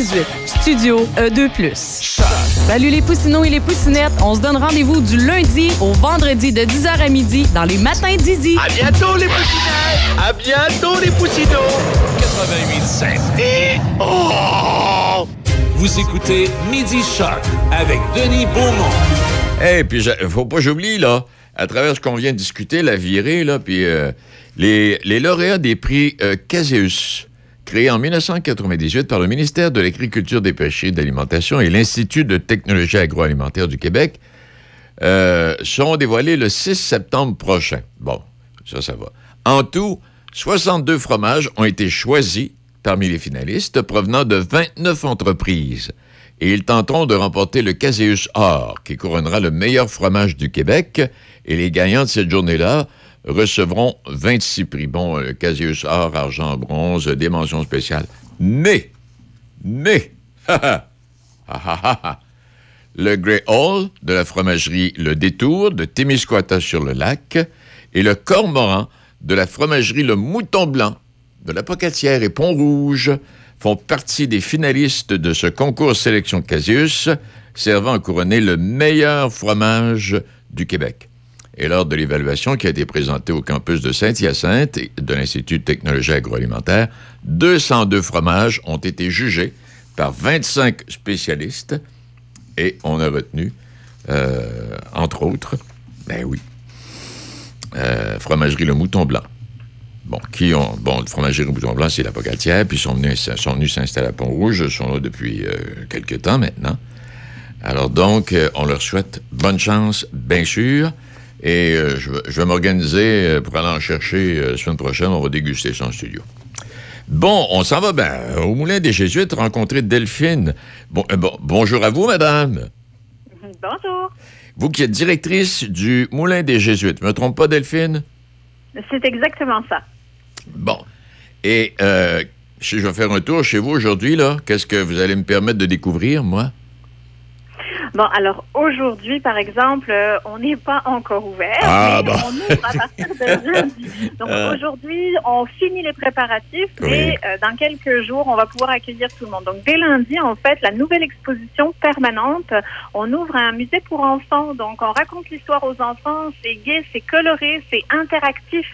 8818. Studio E2+. Salut les poussinots et les poussinettes. On se donne rendez-vous du lundi au vendredi de 10h à midi dans les matins d'Izzy. À bientôt, les poussinettes! À bientôt, les poussinots! 88.7. Oh! Vous écoutez Midi Shark avec Denis Beaumont. Hey, puis je- faut pas que j'oublie, là, à travers ce qu'on vient de discuter, la virée, là, puis euh, les, les lauréats des prix euh, Caseus, créés en 1998 par le ministère de l'Agriculture, des Pêcheries et de l'Alimentation et l'Institut de technologie agroalimentaire du Québec, euh, seront dévoilés le 6 septembre prochain. Bon, ça, ça va. En tout, 62 fromages ont été choisis parmi les finalistes provenant de 29 entreprises. Et ils tenteront de remporter le Caseus Or, qui couronnera le meilleur fromage du Québec. Et les gagnants de cette journée-là recevront 26 prix. Bon, le Caseus Or, argent, bronze, des mentions spéciales. Mais, mais, [LAUGHS] le Grey Hall de la fromagerie Le Détour de Témiscouata-sur-le-Lac et le Cormoran de la fromagerie Le Mouton Blanc de la Pocatière et Pont-Rouge font partie des finalistes de ce concours sélection Casius servant à couronner le meilleur fromage du Québec. Et lors de l'évaluation qui a été présentée au campus de Saint-Hyacinthe et de l'Institut de technologie agroalimentaire, 202 fromages ont été jugés par 25 spécialistes et on a retenu, euh, entre autres, ben oui, euh, Fromagerie Le Mouton Blanc. Bon, qui ont. Bon, Fromagerie Le Mouton Blanc, c'est la Pocatière, puis ils sont venus, s'installer à Pont-Rouge, ils sont là depuis euh, quelques temps maintenant. Alors donc, euh, on leur souhaite bonne chance, bien sûr. Et euh, je, vais- je vais m'organiser euh, pour aller en chercher euh, la semaine prochaine. On va déguster ça en studio. Bon, on s'en va ben, au Moulin des Jésuites rencontrer Delphine. Bon, euh, bon- bonjour à vous, madame. Bonjour. Vous qui êtes directrice du Moulin des Jésuites. Me trompe pas, Delphine? C'est exactement ça. Bon. Et si je vais faire un tour chez vous aujourd'hui, là, qu'est-ce que vous allez me permettre de découvrir, moi? Bon, alors aujourd'hui, par exemple, euh, on n'est pas encore ouvert, Ah, mais bon. on ouvre à partir de [LAUGHS] lundi. Donc Euh. aujourd'hui, on finit les préparatifs Oui. et euh, dans quelques jours, on va pouvoir accueillir tout le monde. Donc dès lundi, en fait, la nouvelle exposition permanente, on ouvre un musée pour enfants. Donc on raconte l'histoire aux enfants, c'est gai, c'est coloré, c'est interactif.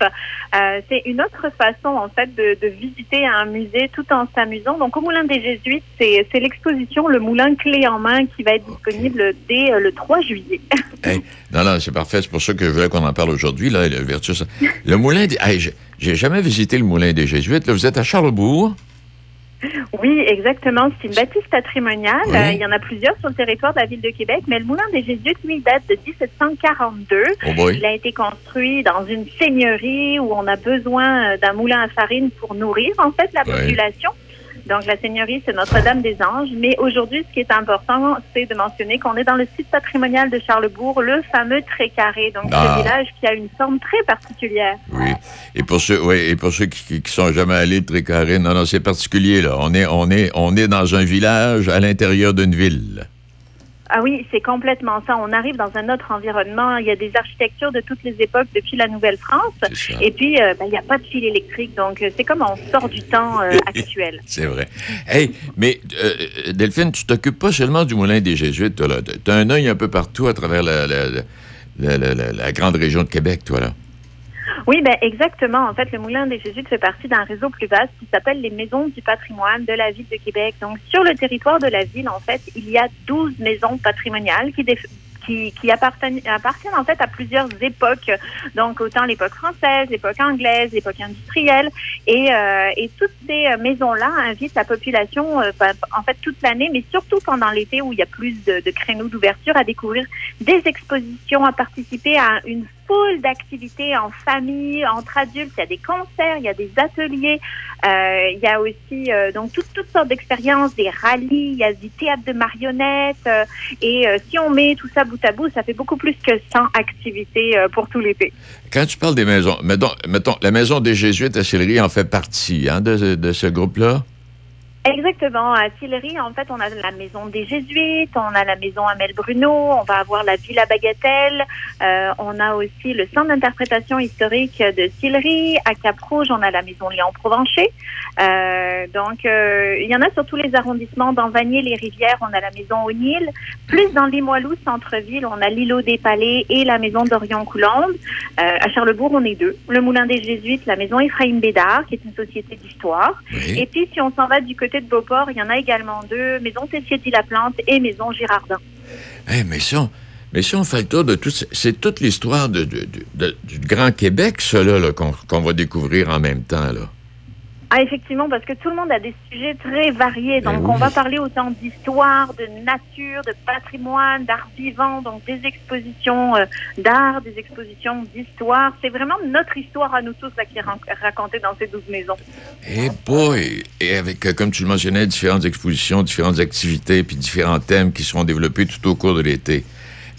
Euh, c'est une autre façon, en fait, de, de visiter un musée tout en s'amusant. Donc au Moulin des Jésuites, c'est c'est l'exposition Le Moulin clé en main qui va être disponible dès euh, le 3 juillet. [LAUGHS] Hey, non, non, c'est parfait. C'est pour ça que je voulais qu'on en parle aujourd'hui, là, le Vertus. Le Moulin des... Hey, j'ai- jamais visité le Moulin des Jésuites. Là, vous êtes à Charlebourg? Oui, exactement. C'est une bâtisse patrimoniale. Oui. Euh, il y en a plusieurs sur le territoire de la ville de Québec, mais le Moulin des Jésuites, lui, date de 1742. Oh boy. Il a été construit dans une seigneurie où on a besoin euh, d'un moulin à farine pour nourrir, en fait, la population. Donc, la seigneurie, c'est Notre-Dame-des-Anges. Mais aujourd'hui, ce qui est important, c'est de mentionner qu'on est dans le site patrimonial de Charlebourg, le fameux Trécarré. Donc, Ah. ce village qui a une forme très particulière. Oui. Et pour ceux, oui, et pour ceux qui, qui sont jamais allés de Trécarré, non, non, c'est particulier, là. On est, on est, on est dans un village à l'intérieur d'une ville. Ah oui, c'est complètement ça. On arrive dans un autre environnement. Il y a des architectures de toutes les époques depuis la Nouvelle-France. Et puis, euh, ben, il n'y a pas de fil électrique. Donc, euh, c'est comme on sort du temps euh, [LAUGHS] actuel. C'est vrai. Hey, mais euh, Delphine, tu t'occupes pas seulement du moulin des Jésuites, toi, là. Tu as un œil un peu partout à travers la- la grande région de Québec, toi, là. [LAUGHS] Oui, ben exactement. En fait, le Moulin des Jésuites fait partie d'un réseau plus vaste qui s'appelle les Maisons du patrimoine de la ville de Québec. Donc, sur le territoire de la ville, en fait, il y a 12 maisons patrimoniales qui, appartiennent, en fait à plusieurs époques. Donc, autant l'époque française, l'époque anglaise, l'époque industrielle. Et, euh, et toutes ces euh, maisons-là invitent la population, euh, ben, en fait, toute l'année, mais surtout pendant l'été où il y a plus de créneaux d'ouverture, à découvrir des expositions, à participer à une foule d'activités en famille, entre adultes. Il y a des concerts, il y a des ateliers, euh, il y a aussi euh, donc toutes, toutes sortes d'expériences, des rallyes, il y a du théâtre de marionnettes. euh, et si on met tout ça bout à bout, ça fait beaucoup plus que 100 activités pour tout l'été. Quand tu parles des maisons, mettons, mettons la maison des Jésuites à Sillery en fait partie hein, de ce groupe-là? Exactement. À Sillery, en fait, on a la maison des Jésuites, on a la maison Amel Bruno, on va avoir la Villa Bagatelle, euh, on a aussi le centre d'interprétation historique de Sillery. À Cap-Rouge, on a la maison Léon Provencher. Euh, donc, euh, il y en a sur tous les arrondissements. Dans Vanier, les Rivières, on a la maison O'Neill. Plus dans Limoilou, centre-ville, on a l'îlot des Palais et la maison d'Orion-Coulombe. À Charlebourg, on est deux. Le Moulin des Jésuites, la maison Ephraim Bédard, qui est une société d'histoire. Et puis, si on s'en va du côté de Beauport, il y en a également deux, Maison Tessier-la-Plante et Maison Girardin. Eh, mais si on, fait le tour de tout, c'est toute l'histoire du Grand Québec, là, qu'on va découvrir en même temps. Ah, effectivement, parce que tout le monde a des sujets très variés. Donc, Ben oui. on va parler autant d'histoire, de nature, de patrimoine, d'art vivant, donc des expositions euh, d'art, des expositions d'histoire. C'est vraiment notre histoire à nous tous là, qui est racontée dans ces 12 maisons. Eh boy! Et avec, euh, comme tu le mentionnais, différentes expositions, différentes activités, puis différents thèmes qui seront développés tout au cours de l'été.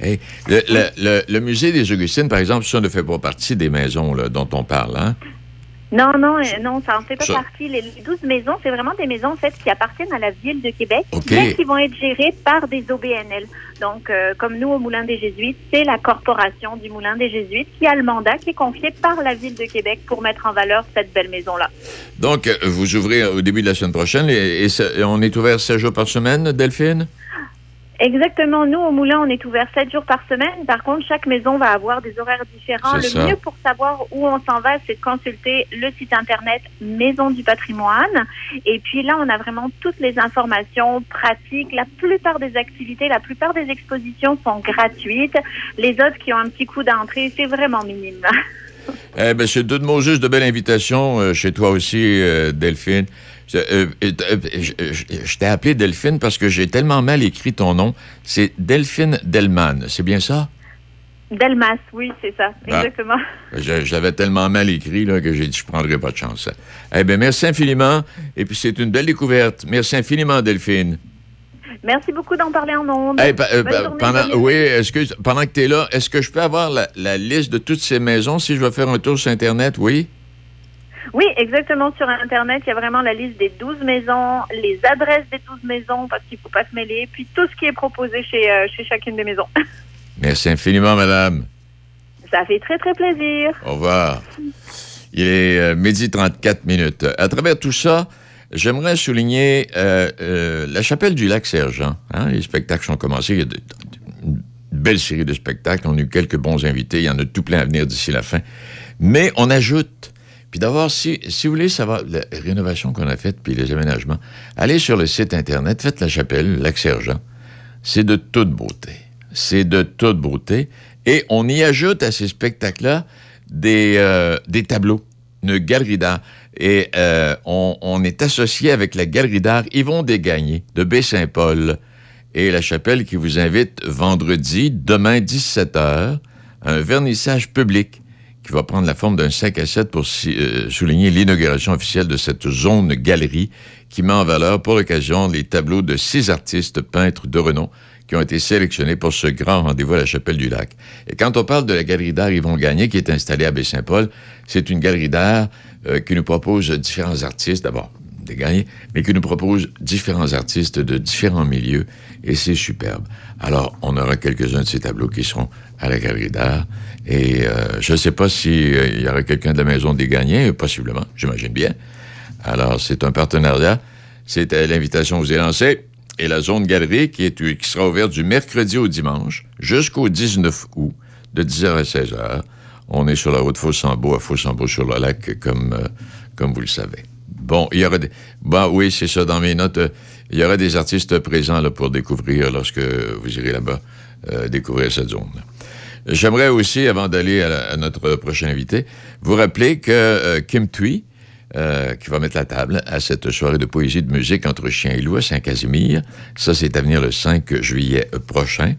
Eh, le, le- le- le musée des Augustines, par exemple, ça ne fait pas partie des maisons là, dont on parle, hein? Non, non, euh, non, ça en fait pas Ça- partie. Les, les 12 maisons, c'est vraiment des maisons en fait qui appartiennent à la ville de Québec, OK. mais qui vont être gérées par des OBNL. Donc, euh, comme nous au Moulin des Jésuites, c'est la corporation du Moulin des Jésuites qui a le mandat qui est confié par la ville de Québec pour mettre en valeur cette belle maison-là. Donc, euh, vous ouvrez au début de la semaine prochaine et, et ça- et on est ouvert 7 jours par semaine, Delphine? Exactement. Nous, au Moulin, on est ouvert 7 jours par semaine. Par contre, chaque maison va avoir des horaires différents. Le ça. mieux pour savoir où on s'en va, c'est de consulter le site Internet Maison du patrimoine. Et puis là, on a vraiment toutes les informations pratiques. La plupart des activités, la plupart des expositions sont gratuites. Les autres qui ont un petit coup d'entrée, c'est vraiment minime. [LAUGHS] Eh bien, c'est deux mots juste de belle invitation euh, chez toi aussi, euh, Delphine. Je, euh, euh, euh, je- t'ai appelé Delphine parce que j'ai tellement mal écrit ton nom. C'est Delphine Delman, c'est bien ça? Delmas, oui, c'est ça. Ah. Exactement. L'avais tellement mal écrit là, que j'ai dit je prendrai pas de chance. Eh bien, merci infiniment. Et puis, c'est une belle découverte. Merci infiniment, Delphine. Merci beaucoup d'en parler en ondes. Eh, euh, journée, pendant, oui, que pendant que tu es là, est-ce que je peux avoir la, la liste de toutes ces maisons si je veux faire un tour sur Internet? Oui? Oui, exactement. Sur Internet, il y a vraiment la liste des 12 maisons, les adresses des 12 maisons, parce qu'il ne faut pas se mêler, puis tout ce qui est proposé chez, euh, chez chacune des maisons. [LAUGHS] Merci infiniment, madame. Ça fait très, très plaisir. Au revoir. Il est euh, midi 34 minutes. À travers tout ça, j'aimerais souligner euh, euh, la chapelle du lac Sergent. hein. Les spectacles sont commencés. Il y a de- une belle série de spectacles. On a eu quelques bons invités. Il y en a tout plein à venir d'ici la fin. Mais on ajoute. Puis si, si vous voulez savoir la rénovation qu'on a faite puis les aménagements, allez sur le site Internet, faites la chapelle, lac Sergent. C'est de toute beauté. C'est de toute beauté. Et on y ajoute à ces spectacles-là des, euh, des tableaux, une galerie d'art. Et euh, on, on est associé avec la galerie d'art Yvon Desgagnés de Baie-Saint-Paul et la chapelle qui vous invite vendredi, demain 17h, à un vernissage public qui va prendre la forme d'un 5 à 7 pour euh, souligner l'inauguration officielle de cette zone galerie qui met en valeur pour l'occasion les tableaux de six artistes peintres de renom qui ont été sélectionnés pour ce grand rendez-vous à la Chapelle du Lac. Et quand on parle de la galerie d'art Yvon Gagné qui est installée à Baie-Saint-Paul, c'est une galerie d'art euh, qui nous propose différents artistes, d'abord des gagnés, mais qui nous propose différents artistes de différents milieux, et c'est superbe. Alors, on aura quelques-uns de ces tableaux qui seront à la galerie d'art, et euh, je ne sais pas s'il y aura quelqu'un de la Maison des Gagnés, possiblement, j'imagine bien. Alors, c'est un partenariat. C'est à l'invitation est lancée. Et la zone galerie qui, est, qui sera ouverte du mercredi au dimanche jusqu'au 19 août, de 10h à 16h. On est sur la route Fossambeau à Fossambeau-sur-le-Lac, comme, euh, comme vous le savez. Bon, il y aura des... Bon, oui, c'est ça, dans mes notes. euh, il y aura des artistes présents là, pour découvrir lorsque vous irez là-bas, euh, découvrir cette zone. J'aimerais aussi, avant d'aller à, notre prochain invité, vous rappeler que euh, Kim Thuy, euh, qui va mettre la table à cette soirée de poésie de musique entre chien et loup à Saint-Casimir. Ça, c'est à venir le 5 juillet prochain.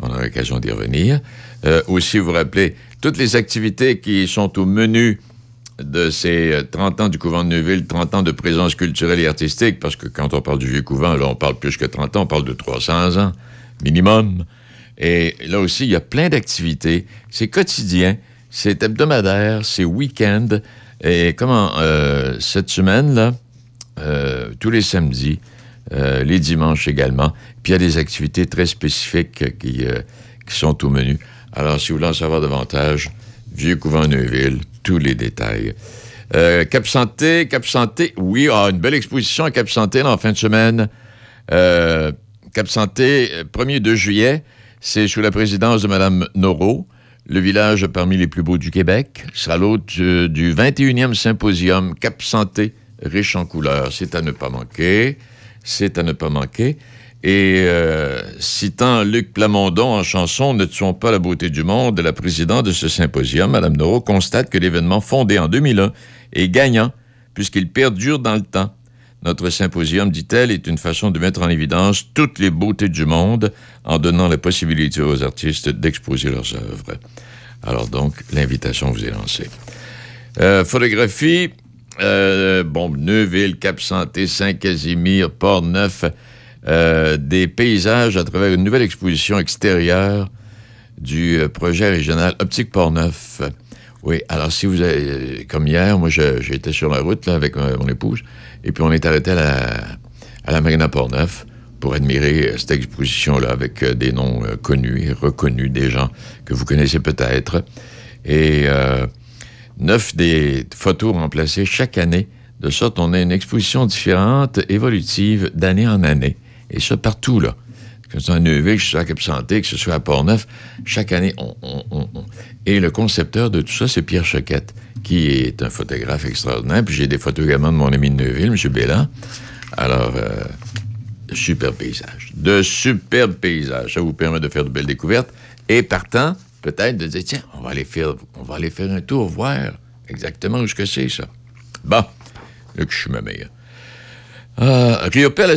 On aura l'occasion d'y revenir. Euh, aussi, vous rappelez toutes les activités qui sont au menu de ces euh, 30 ans du couvent de Neuville, 30 ans de présence culturelle et artistique, parce que quand on parle du vieux couvent, là, on parle plus que 30 ans, on parle de 300 ans minimum. Et là aussi, il y a plein d'activités. C'est quotidien, c'est hebdomadaire, c'est week-end. Et comment, euh, cette semaine, là, euh, tous les samedis, euh, les dimanches également, puis il y a des activités très spécifiques qui, sont au menu. Alors, si vous voulez en savoir davantage, Vieux Couvent Neuville, tous les détails. Cap Santé, Cap Santé, oui, ah, une belle exposition à Cap Santé en fin de semaine. Cap Santé, euh, 1er 2 juillet, c'est sous la présidence de Mme Noro, le village parmi les plus beaux du Québec. Sera l'hôte du, du 21e symposium Cap Santé, riche en couleurs. C'est à ne pas manquer. C'est à ne pas manquer. Et euh, citant Luc Plamondon en chanson Ne tuons pas la beauté du monde, la présidente de ce symposium, Mme Noro, constate que l'événement fondé en 2001 est gagnant puisqu'il perdure dans le temps. Notre symposium, dit-elle, est une façon de mettre en évidence toutes les beautés du monde en donnant la possibilité aux artistes d'exposer leurs œuvres. Alors donc, l'invitation vous est lancée. Euh, photographie, euh, Neuville, Cap-Santé, Saint-Casimir, Port-Neuf, euh, des paysages à travers une nouvelle exposition extérieure du euh, projet régional Optique Port-Neuf. Oui, alors si vous avez, comme hier, moi j'étais sur la route avec mon épouse, et puis on est arrêté à la, à la Marina Port-Neuf pour admirer euh, cette exposition-là avec euh, des noms euh, connus et reconnus, des gens que vous connaissez peut-être. Et neuf des photos remplacées chaque année, de sorte qu'on a une exposition différente, évolutive, d'année en année. Et ça partout, là. Que ce soit à Neuville, que ce soit à Cap-Santé, que ce soit à Port-Neuf, chaque année, on, on- on- on- Et le concepteur de tout ça, c'est Pierre Choquette, qui est un photographe extraordinaire. Puis j'ai des photos également de mon ami de Neuville, M. Bélan. Alors, euh, de superbes paysages. De superbes paysages. Ça vous permet de faire de belles découvertes. Et partant, peut-être de dire, tiens, on va aller faire, on va aller faire un tour, voir exactement où ce que c'est, ça. Bon, là que je suis ma meilleure. Ah, Riopel.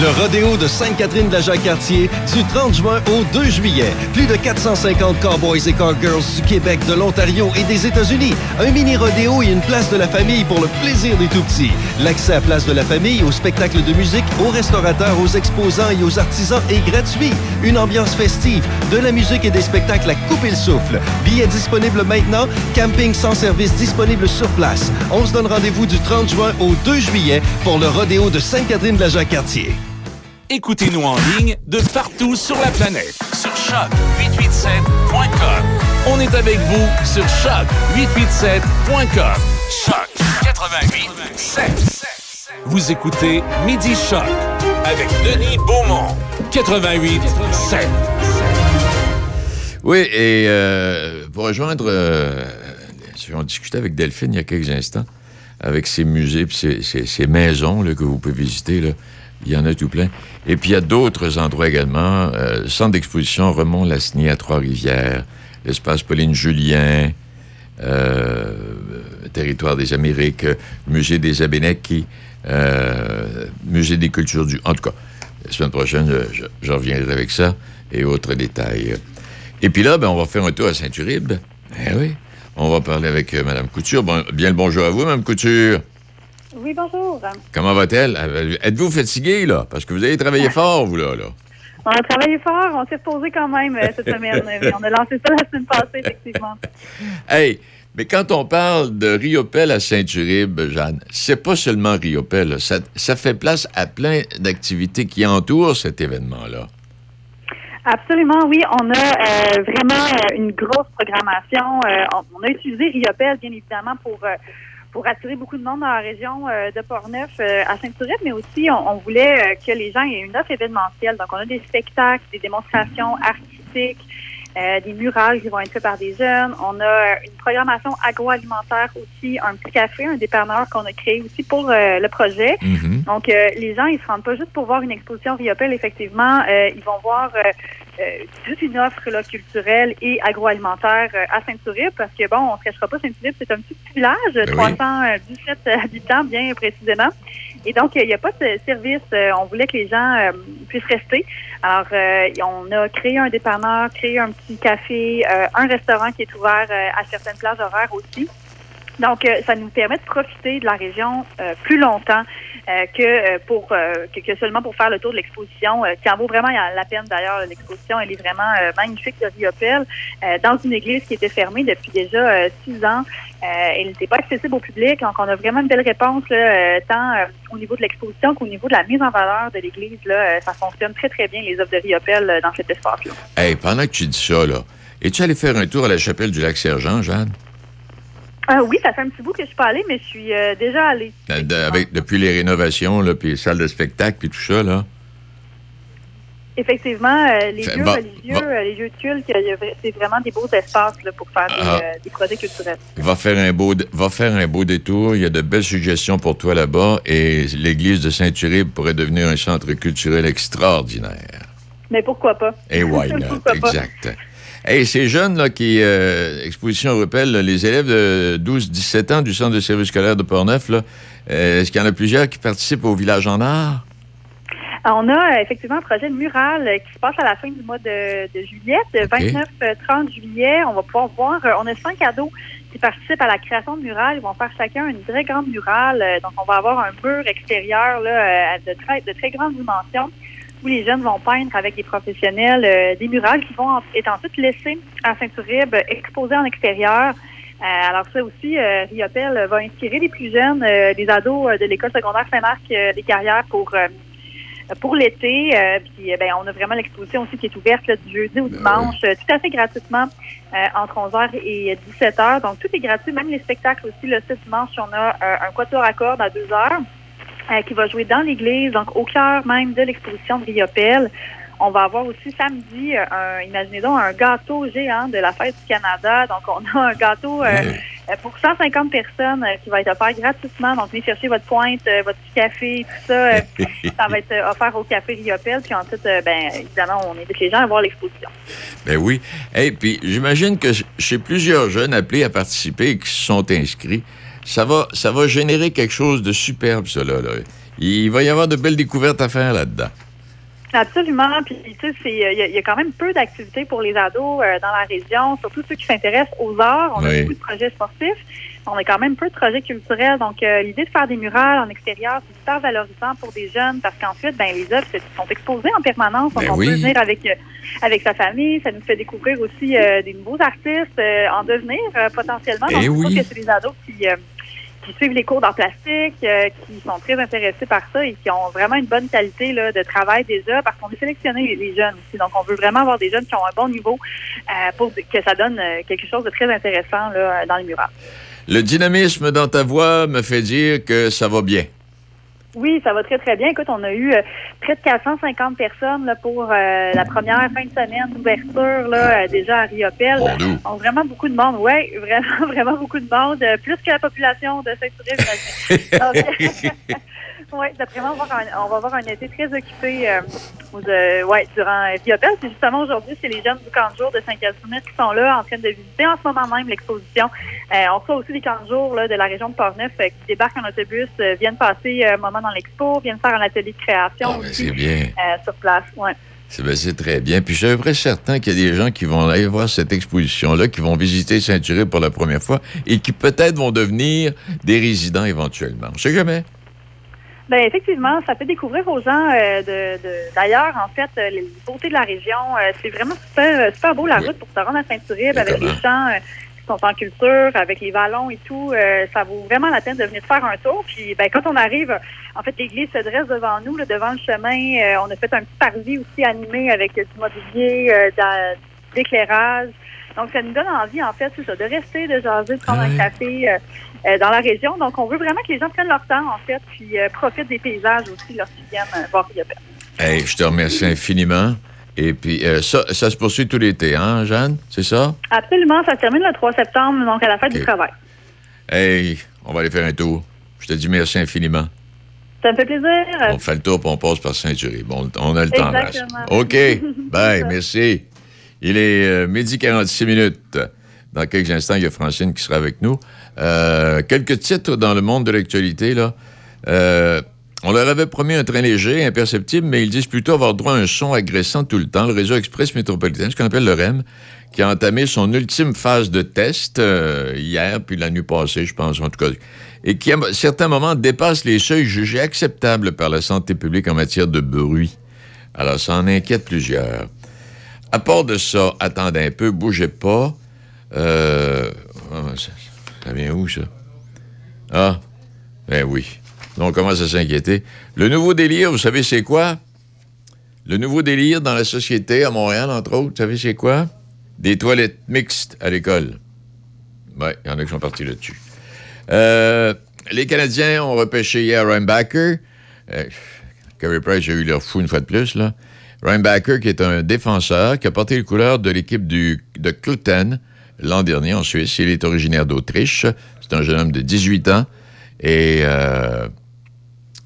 Le rodéo de Sainte-Catherine de la Jacques-Cartier du 30 juin au 2 juillet. Plus de 450 cowboys et cowgirls du Québec, de l'Ontario et des États-Unis. Un mini rodéo et une place de la famille pour le plaisir des tout-petits. L'accès à place de la famille, aux spectacles de musique, aux restaurateurs, aux exposants et aux artisans est gratuit. Une ambiance festive, de la musique et des spectacles à couper le souffle. Billets disponibles maintenant, camping sans service disponible sur place. On se donne rendez-vous du 30 juin au 2 juillet pour le rodéo de Sainte-Catherine de la Jacques-Cartier. Écoutez-nous en ligne de partout sur la planète. Sur choc887.com. On est avec vous sur choc887.com. Choc 88.7. Vous écoutez Midi Choc avec Denis Beaumont. 88.7. Oui, et euh, pour rejoindre, euh, on discutait avec Delphine il y a quelques instants, avec ses musées puis ses, ses- ses maisons là, que vous pouvez visiter. Là. Il y en a tout plein. Et puis, il y a d'autres endroits également. Euh, centre d'exposition Remont Lasny à Trois-Rivières, l'espace Pauline Julien, euh, territoire des Amériques, musée des Abénakis, euh, musée des cultures du... En tout cas, la semaine prochaine, je, je- reviendrai avec ça et autres détails. Et puis là, ben, on va faire un tour à Saint-Uribe. Eh oui. On va parler avec Mme Couture. Bon, bien le bonjour à vous, Mme Couture. Oui, bonjour. Comment va-t-elle? Euh, Êtes-vous fatiguée, là? Parce que vous avez travaillé [LAUGHS] fort, vous, là. là. On a travaillé fort, on s'est reposé quand même euh, cette semaine. [LAUGHS] on a lancé ça la semaine passée, effectivement. Hey, mais quand on parle de Riopel à Saint-Uribe, Jeanne, c'est pas seulement Riopel. Ça, ça fait place à plein d'activités qui entourent cet événement-là. Absolument, oui. On a euh, vraiment une grosse programmation. Euh, on, on a utilisé Riopel, bien évidemment, pour pour attirer beaucoup de monde dans la région euh, de Portneuf euh, à Saint-Uribe, mais aussi on, on voulait euh, que les gens aient une offre événementielle. Donc, on a des spectacles, des démonstrations artistiques, euh, des murales qui vont être faits par des jeunes. On a une programmation agroalimentaire aussi, un petit café, un dépanneur qu'on a créé aussi pour euh, le projet. Donc, euh, les gens, ils se rendent pas juste pour voir une exposition Riopel, effectivement. Euh, ils vont voir euh, euh, toute une offre là, culturelle et agroalimentaire euh, à Saint-Uribe parce que, bon, on se cachera pas, Saint-Uribe, c'est un petit village, Ben oui. 317 habitants bien précisément. Et donc, il n'y a pas de service. Euh, on voulait que les gens euh, puissent rester. Alors, euh, on a créé un dépanneur, créé un petit café, euh, un restaurant qui est ouvert euh, à certaines plages horaires aussi. Donc, euh, ça nous permet de profiter de la région euh, plus longtemps euh, que, pour que, seulement pour faire le tour de l'exposition, qui en vaut vraiment la peine d'ailleurs. L'exposition, elle est vraiment magnifique de Riopel, dans une église qui était fermée depuis déjà six ans. Elle n'était pas accessible au public, donc on a vraiment une belle réponse, tant au niveau de l'exposition qu'au niveau de la mise en valeur de l'église. Ça fonctionne très très bien les œuvres de Riopel dans cet espace-là. Pendant que tu dis ça, là, es-tu allé faire un tour à la chapelle du Lac-Sergent, Jeanne? Euh, oui, ça fait un petit bout que je suis pas allée, mais je suis euh, déjà allée. De- de- avec, depuis les rénovations, là, puis les salles de spectacle, puis tout ça, là. Effectivement, euh, les lieux religieux, euh, les lieux de culte, il y a vra- c'est vraiment des beaux espaces là, pour faire des, Ah. euh, des projets culturels. Va faire, un beau, va faire un beau détour. Il y a de belles suggestions pour toi là-bas. Et l'église de Saint-Uribe pourrait devenir un centre culturel extraordinaire. Mais pourquoi pas? Et why [LAUGHS] not? Pas? Hey, ces jeunes là, qui, euh, Exposition là, les élèves de 12-17 ans du Centre de service scolaire de Portneuf, là, euh, est-ce qu'il y en a plusieurs qui participent au Village en art? Alors, on a euh, effectivement un projet de mural qui se passe à la fin du mois de, de juillet, de 29-30 juillet. On va pouvoir voir, on a cinq ados qui participent à la création de murales. Ils vont faire chacun une très grande murale. Donc, on va avoir un mur extérieur là, de, très, de très grande dimension où les jeunes vont peindre avec des professionnels euh, des murales qui vont être ensuite laissées à Saint-Uribe, exposées en extérieur. Euh, alors ça aussi, euh, Riopel va inspirer les plus jeunes, euh, les ados euh, de l'école secondaire Saint-Marc euh, des Carrières pour euh, pour l'été. Euh, puis, ben, on a vraiment l'exposition aussi qui est ouverte là, du jeudi au dimanche, euh, tout à fait gratuitement, euh, entre 11h et 17h. Donc, tout est gratuit, même les spectacles aussi. Le ce dimanche, on a euh, un quatuor à cordes à 2h euh, qui va jouer dans l'église, donc au cœur même de l'exposition de Riopel. On va avoir aussi samedi, euh, un, imaginez donc, un gâteau géant de la fête du Canada. Donc, on a un gâteau euh, pour 150 personnes euh, qui va être offert gratuitement. Donc, venez chercher votre pointe, euh, votre petit café, tout ça. [LAUGHS] ça va être offert au Café Riopel. Puis ensuite, ben, évidemment, on invite les gens à voir l'exposition. Ben oui. Et puis, j'imagine que chez plusieurs jeunes appelés à participer et qui se sont inscrits, ça va, ça va générer quelque chose de superbe, cela. Là. Il va y avoir de belles découvertes à faire là-dedans. Absolument. Puis, tu sais, c'est- il y, y a quand même peu d'activités pour les ados euh, dans la région, surtout ceux qui s'intéressent aux arts. On a beaucoup de projets sportifs. On a quand même peu de projets culturels. Donc, euh, l'idée de faire des murales en extérieur, c'est super valorisant pour des jeunes parce qu'ensuite, ben, les œuvres sont exposées en permanence. Donc, Ben on oui. peut venir avec, euh, avec sa famille. Ça nous fait découvrir aussi euh, des nouveaux artistes euh, en devenir euh, potentiellement. Eh Donc, je oui. que c'est des ados qui, euh, qui suivent les cours d'art plastique, euh, qui sont très intéressés par ça et qui ont vraiment une bonne qualité là, de travail déjà parce qu'on est sélectionné les, jeunes aussi. Donc, on veut vraiment avoir des jeunes qui ont un bon niveau euh, pour que ça donne euh, quelque chose de très intéressant là, dans les murales. Le dynamisme dans ta voix me fait dire que ça va bien. Oui, ça va très, très bien. Écoute, on a eu euh, près de 450 personnes là, pour euh, la première fin de semaine d'ouverture là, euh, déjà à Riopel. On a vraiment beaucoup de monde. Oui, [LAUGHS] vraiment, vraiment beaucoup de monde. euh, plus que la population de Saint-Touriste. [LAUGHS] [LAUGHS] Oui, d'après moi, on va, avoir un, on va avoir un été très occupé euh, euh, ouais, durant euh. C'est justement aujourd'hui, c'est les jeunes du camp de jour de Saint-Casimir qui sont là en train de visiter en ce moment même l'exposition. Euh, on reçoit aussi des camps de jour là, de la région de Portneuf euh, qui débarquent en autobus, viennent passer un moment dans l'expo, viennent faire un atelier de création aussi, C'est bien. sur place. Ouais. C'est ben, c'est très bien. Puis je suis certain qu'il y a des gens qui vont aller voir cette exposition-là, qui vont visiter Saint-Thierry pour la première fois et qui peut-être vont devenir des résidents éventuellement. On sait jamais. Ben effectivement, ça fait découvrir aux gens euh, de de- d'ailleurs, en fait, euh, les beautés de la région. Euh, c'est vraiment super, euh, super beau la route pour se rendre à Saint-Uribe avec les champs euh, qui sont en culture, avec les vallons et tout. Euh, ça vaut vraiment la peine de venir faire un tour. Puis ben, quand on arrive, en fait, l'église se dresse devant nous, là, devant le chemin. Euh, on a fait un petit parvis aussi animé avec du mobilier, euh, d'a- d'éclairage. Donc, ça nous donne envie, en fait, c'est ça, de rester, de jaser, de prendre un café euh, euh, dans la région. Donc, on veut vraiment que les gens prennent leur temps, en fait, puis euh, profitent des paysages aussi lorsqu'ils viennent voir Riopel. Hey, je te remercie infiniment. Et puis, euh, ça, ça se poursuit tout l'été, hein, Jeanne? C'est ça? Absolument, ça se termine le 3 septembre, donc à la fête du travail. Hey, on va aller faire un tour. Je te dis merci infiniment. Ça me fait plaisir. On fait le tour puis on passe par Saint-Thierry. Bon, on a le temps. là. OK. [LAUGHS] Bye, merci. Il est euh, midi 46 minutes. Dans quelques instants, il y a Francine qui sera avec nous. Euh, quelques titres dans le monde de l'actualité, là. Euh, on leur avait promis un train léger, imperceptible, mais ils disent plutôt avoir droit à un son agressant tout le temps. Le réseau express métropolitain, ce qu'on appelle le REM, qui a entamé son ultime phase de test euh, hier, puis la nuit passée, je pense, en tout cas, et qui, à certains moments, dépasse les seuils jugés acceptables par la santé publique en matière de bruit. Alors, ça en inquiète plusieurs. À part de ça, attendez un peu, bougez pas. Euh, ça, vient où, ça? Ah, ben oui. Donc, on commence à s'inquiéter. Le nouveau délire, vous savez, c'est quoi? Le nouveau délire dans la société, à Montréal, entre autres, vous savez, c'est quoi? Des toilettes mixtes à l'école. Oui, il y en a qui sont partis là-dessus. Euh, les Canadiens ont repêché hier Reinbacker. Euh, Carey Price a eu leur fou une fois de plus, là. Reinbacker, qui est un défenseur, qui a porté les couleurs de l'équipe de Cluten l'an dernier en Suisse. Il est originaire d'Autriche. C'est un jeune homme de 18 ans. Et euh,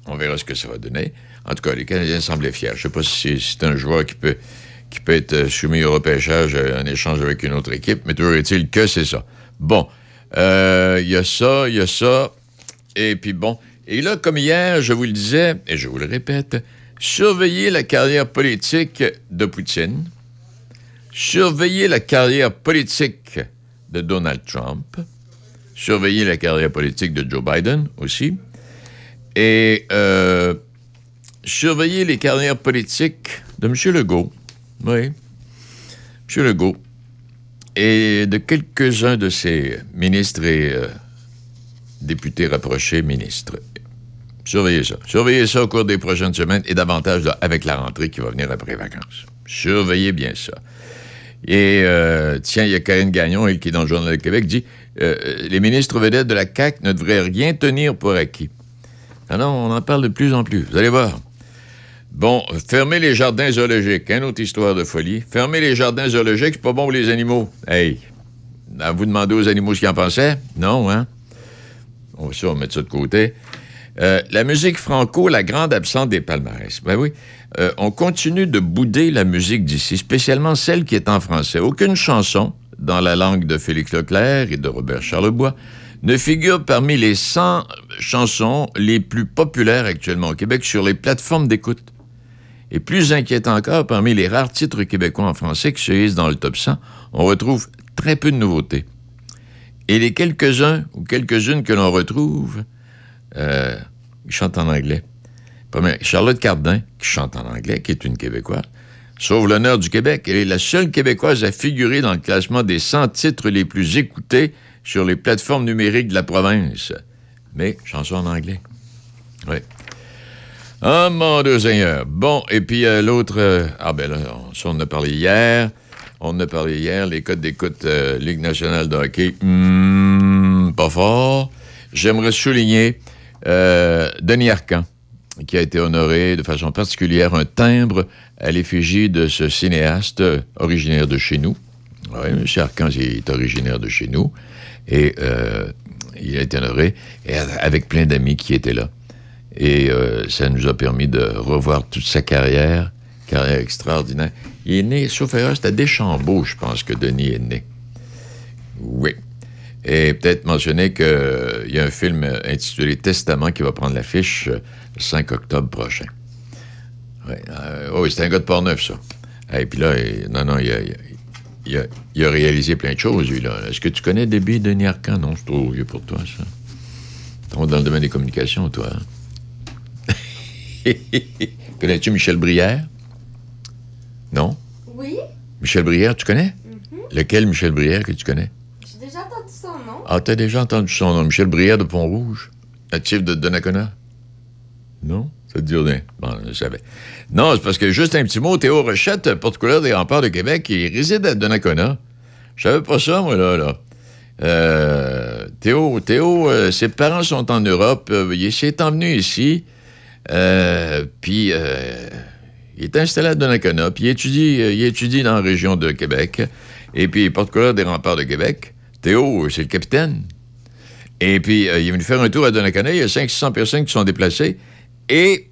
on verra ce que ça va donner. En tout cas, les Canadiens semblaient fiers. Je ne sais pas si c'est un joueur qui peut, qui peut être soumis au repêchage euh, en échange avec une autre équipe, mais toujours est-il que c'est ça. Bon, euh, il y a ça, il y a ça. Et puis bon. Et là, comme hier, je vous le disais, et je vous le répète, surveillez la carrière politique de Poutine, surveillez la carrière politique de Donald Trump, surveillez la carrière politique de Joe Biden aussi, et euh, surveillez les carrières politiques de M. Legault. Oui. M. Legault. Et de quelques-uns de ses ministres et euh, députés rapprochés ministres. Surveillez ça. Surveillez ça au cours des prochaines semaines et davantage avec la rentrée qui va venir après vacances. Surveillez bien ça. Et euh, tiens, il y a Karine Gagnon, qui est dans le Journal de Québec, dit euh, les ministres vedettes de la CAQ ne devraient rien tenir pour acquis. Ah non, on en parle de plus en plus. Vous allez voir. Bon, fermer les jardins zoologiques. Une autre histoire de folie. Fermer les jardins zoologiques, c'est pas bon pour les animaux. Hey, vous demander aux animaux ce qu'ils en pensaient? Non, hein? On va on va mettre ça de côté. Euh, la musique franco, la grande absente des palmarès. Ben oui, euh, on continue de bouder la musique d'ici, spécialement celle qui est en français. Aucune chanson, dans la langue de Félix Leclerc et de Robert Charlebois, ne figure parmi les 100 chansons les plus populaires actuellement au Québec sur les plateformes d'écoute. Et plus inquiétant encore, parmi les rares titres québécois en français qui se hissent dans le top 100, on retrouve très peu de nouveautés. Et les quelques-uns ou quelques-unes que l'on retrouve, euh, ils chantent en anglais. Charlotte Cardin, qui chante en anglais, qui est une Québécoise, sauve l'honneur du Québec. Elle est la seule Québécoise à figurer dans le classement des 100 titres les plus écoutés sur les plateformes numériques de la province. Mais chanson en anglais. Oui. Ah, mon Dieu Seigneur. Bon, et puis euh, l'autre... euh, ah ben là, on, ça, on en a parlé hier. On en a parlé hier. Les codes d'écoute euh, Ligue nationale de hockey, hmm, pas fort. J'aimerais souligner euh, Denis Arcan. qui a été honoré de façon particulière un timbre à l'effigie de ce cinéaste originaire de chez nous. Oui, M. Arcan est originaire de chez nous. Et euh, il a été honoré avec plein d'amis qui étaient là. Et euh, ça nous a permis de revoir toute sa carrière, carrière extraordinaire. Il est né, sauf erreur, c'était à Deschambault, je pense, que Denis est né. Oui. Et peut-être mentionner qu'il y a un film intitulé Testament qui va prendre l'affiche euh, le 5 octobre prochain. Ouais. Euh, oh, oui, c'est un gars de Port-Neuf, ça. Et puis là, il- non, non, il a, il, a, il a réalisé plein de choses, lui, là. Est-ce que tu connais Déby Denis Arcand? Non, c'est trop vieux pour toi, ça. T'es dans le domaine des communications, toi. hein? [LAUGHS] Connais-tu Michel Brière? Non? Oui, Michel Brière, tu connais? Lequel Michel Brière que tu connais? Ah, t'as déjà entendu son nom, Michel Brière de Pont-Rouge, natif de Donnacona? Non? Ça te dit rien? Bon, je savais. Non, c'est parce que juste un petit mot, Théo Rochette, porte-couleur des remparts de Québec, il réside à Donnacona. Je savais pas ça, moi, là. Euh, Théo, Théo euh, ses parents sont en Europe. euh, il s'est envenu ici. euh, puis, il est installé à Donnacona. Puis, il étudie, il étudie dans la région de Québec. Et puis, il porte-couleur des remparts de Québec. Théo, euh, c'est le capitaine. Et puis, euh, il est venu faire un tour à Donnacona. Il y a 500-600 personnes qui sont déplacées. Et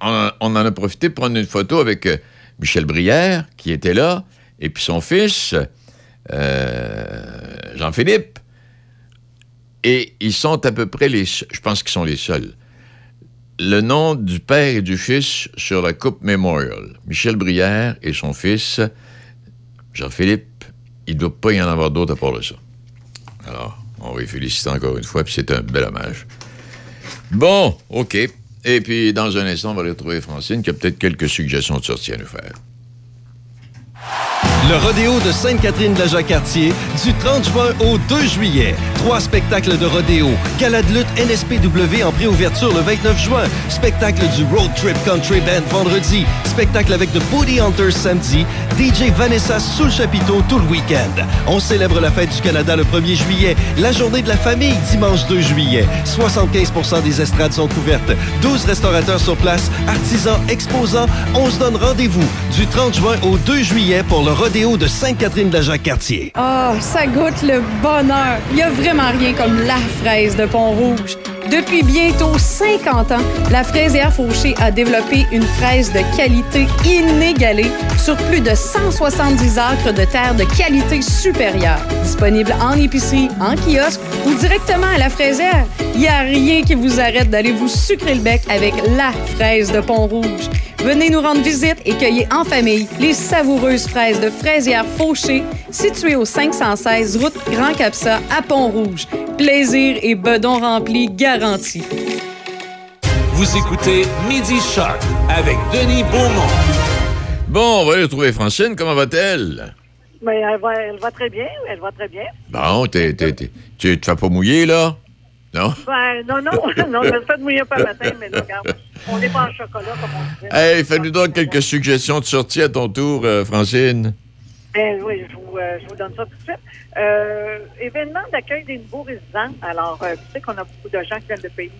on, en a profité pour prendre une photo avec euh, Michel Brière, qui était là, et puis son fils, Jean-Philippe. Et ils sont à peu près les... Je pense qu'ils sont les seuls. Le nom du père et du fils sur la Coupe Memorial. Michel Brière et son fils, Jean-Philippe, il ne doit pas y en avoir d'autres à part de ça. Alors, on va les féliciter encore une fois, puis c'est un bel hommage. Bon, OK. Et puis, dans un instant, on va retrouver Francine, qui a peut-être quelques suggestions de sortie à nous faire. Le rodéo de Sainte-Catherine de la Jacques-Cartier du 30 juin au 2 juillet. Trois spectacles de rodéo. Gala de lutte NSPW en préouverture le 29 juin. Spectacle du Road Trip Country Band vendredi. Spectacle avec The Booty Hunters samedi. DJ Vanessa sous le chapiteau tout le week-end. On célèbre la fête du Canada le 1er juillet. La journée de la famille dimanche 2 juillet. 75% des estrades sont couvertes. 12 restaurateurs sur place, artisans, exposants. On se donne rendez-vous du 30 juin au 2 juillet pour le rodéo de Sainte-Catherine de la Jacques-Cartier. Ah, ça goûte le bonheur. Il n'y a vraiment rien comme la fraise de Pont-Rouge. Depuis bientôt 50 ans, la fraisière Fauché a développé une fraise de qualité inégalée sur plus de 170 acres de terre de qualité supérieure. Disponible en épicerie, en kiosque ou directement à la fraisière, il n'y a rien qui vous arrête d'aller vous sucrer le bec avec la fraise de Pont-Rouge. Venez nous rendre visite et cueillez en famille les savoureuses fraises de fraisière Fauché, situées au 516 route Grand Capsa à Pont-Rouge. Plaisir et bedon rempli garantis. Vous écoutez Midi Shark avec Denis Beaumont. Bon, on va aller retrouver Francine. Comment va-t-elle? Mais elle va, elle va très bien, elle va très bien. Bon, t'es, t'es- t'es- tu te fais pas mouiller, là? Non? Ben, non, non, [LAUGHS] non, je le fais de mouiller un peu le matin, mais là, regarde, on n'est pas en chocolat, comme on disait. Hey, fais-nous donc quelques suggestions de sortie à ton tour, euh, Francine. Ben oui, je vous, euh, je vous donne ça tout de suite. Euh, événement d'accueil des nouveaux résidents. Alors, euh, tu sais qu'on a beaucoup de gens qui viennent de pays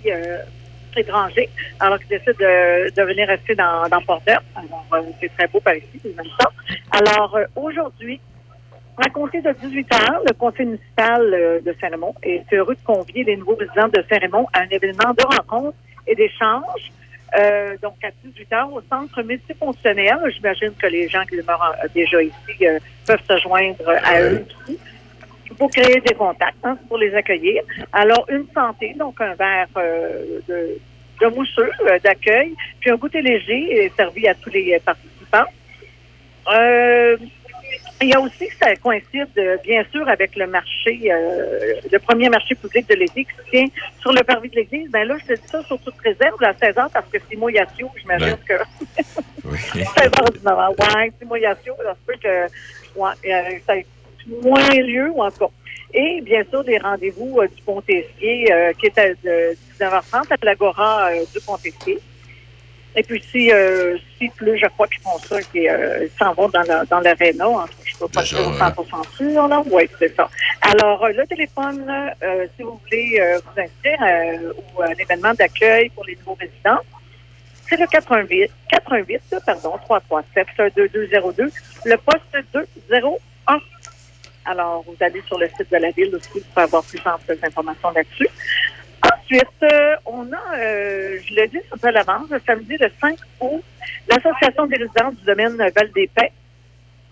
étrangers, alors qu'ils décident de, de venir rester dans, dans Port-Neuf. Alors, c'est très beau par ici, ils aiment ça. Alors, euh, aujourd'hui, à compter de 18 heures, le conseil municipal euh, de Saint-Raymond est heureux de convier les nouveaux résidents de Saint-Raymond à un événement de rencontre et d'échange. Euh, donc, à 18 heures, au centre multifonctionnel. J'imagine que les gens qui demeurent déjà ici euh, peuvent se joindre à eux aussi pour créer des contacts, hein, pour les accueillir. Alors, une santé, donc un verre euh, de, de mousseux euh, d'accueil, puis un goûter léger est servi à tous les participants. Euh, il y a aussi, ça coïncide euh, bien sûr avec le marché, euh, le premier marché public de l'été qui se tient sur le parvis de l'église. Ben là, je te dis ça sur toute réserve à 16 heures parce que c'est Moyatio, j'imagine que 16 [LAUGHS] heures 19 heures. Ouais, c'est Moyatio, ça se peut que ouais, euh, ça moins lieu, ou en tout cas. Et bien sûr, des rendez-vous euh, du Pont-Tessier euh, qui est à de 19h30 à l'Agora euh, du Pont-Tessier. Et puis, si, euh, si plus, je crois qu'ils font ça, qu'ils s'en vont dans la- dans l'aréna. cas, je peux pas dire 100% sûr, là. Oui, c'est ça. Alors, le téléphone, si vous voulez vous inscrire ou à l'événement d'accueil pour les nouveaux résidents, c'est le 88, 88 pardon, 337 2202, le poste 201. Alors, vous allez sur le site de la ville aussi pour avoir plus amples informations là-dessus. Ensuite, euh, on a, euh, je l'ai dit un peu à l'avance, le samedi le 5 août, l'Association des résidents du domaine Val-des-Pins,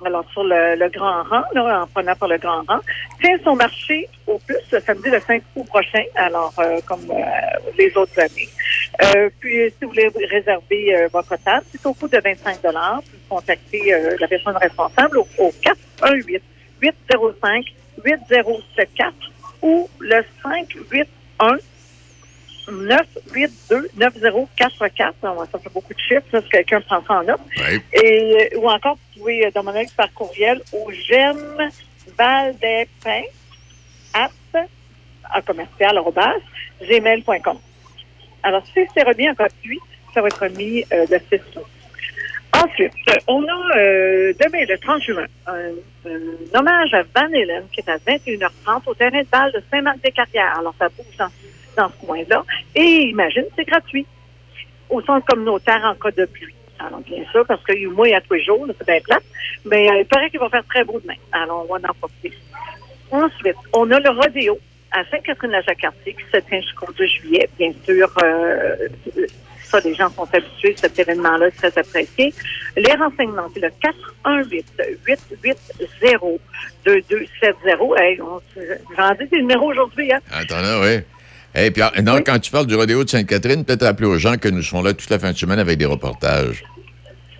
alors sur le, le Grand Rang, en prenant par le Grand Rang, tient son marché au plus le samedi le 5 août prochain, alors euh, comme les autres années. Puis, si vous voulez réserver votre table, c'est au coût de 25 dollars. Vous contactez la personne responsable au, au 418 805 8074 ou le 581 982 9044. Alors, Ça fait beaucoup de chiffres, là, si quelqu'un prend ça en note. Et, euh, ou encore, vous pouvez euh, demander par courriel au GEM Valdespin at en commercial gmail.com. Alors, si c'est remis en copie, ça va être remis euh, le 6 août. Ensuite, on a euh, demain, le 30 juin, un, hommage à Van Halen qui est à 21h30 au terrain de balle de Saint-Marc-des-Carrières. Alors, ça bouge dans, ce coin-là. Et imagine, c'est gratuit. Au centre communautaire en cas de pluie. Alors, bien sûr, parce qu'il y a eu moins à tous les jours, c'est bien plate. Mais euh, il paraît qu'il va faire très beau demain. Alors, on va en profiter. Ensuite, on a le rodéo à Sainte-Catherine-la-Jacques-Cartier qui se tient jusqu'au 2 juillet. Bien sûr, euh, ça, les gens sont habitués. Cet événement-là est très apprécié. Les renseignements, c'est le 418-880-2270. Hey, on j'en dis des numéros aujourd'hui, hein? Attends là, oui. Et puis, ah, quand tu parles du rodéo de Sainte-Catherine, peut-être rappeler aux gens que nous serons là toute la fin de semaine avec des reportages.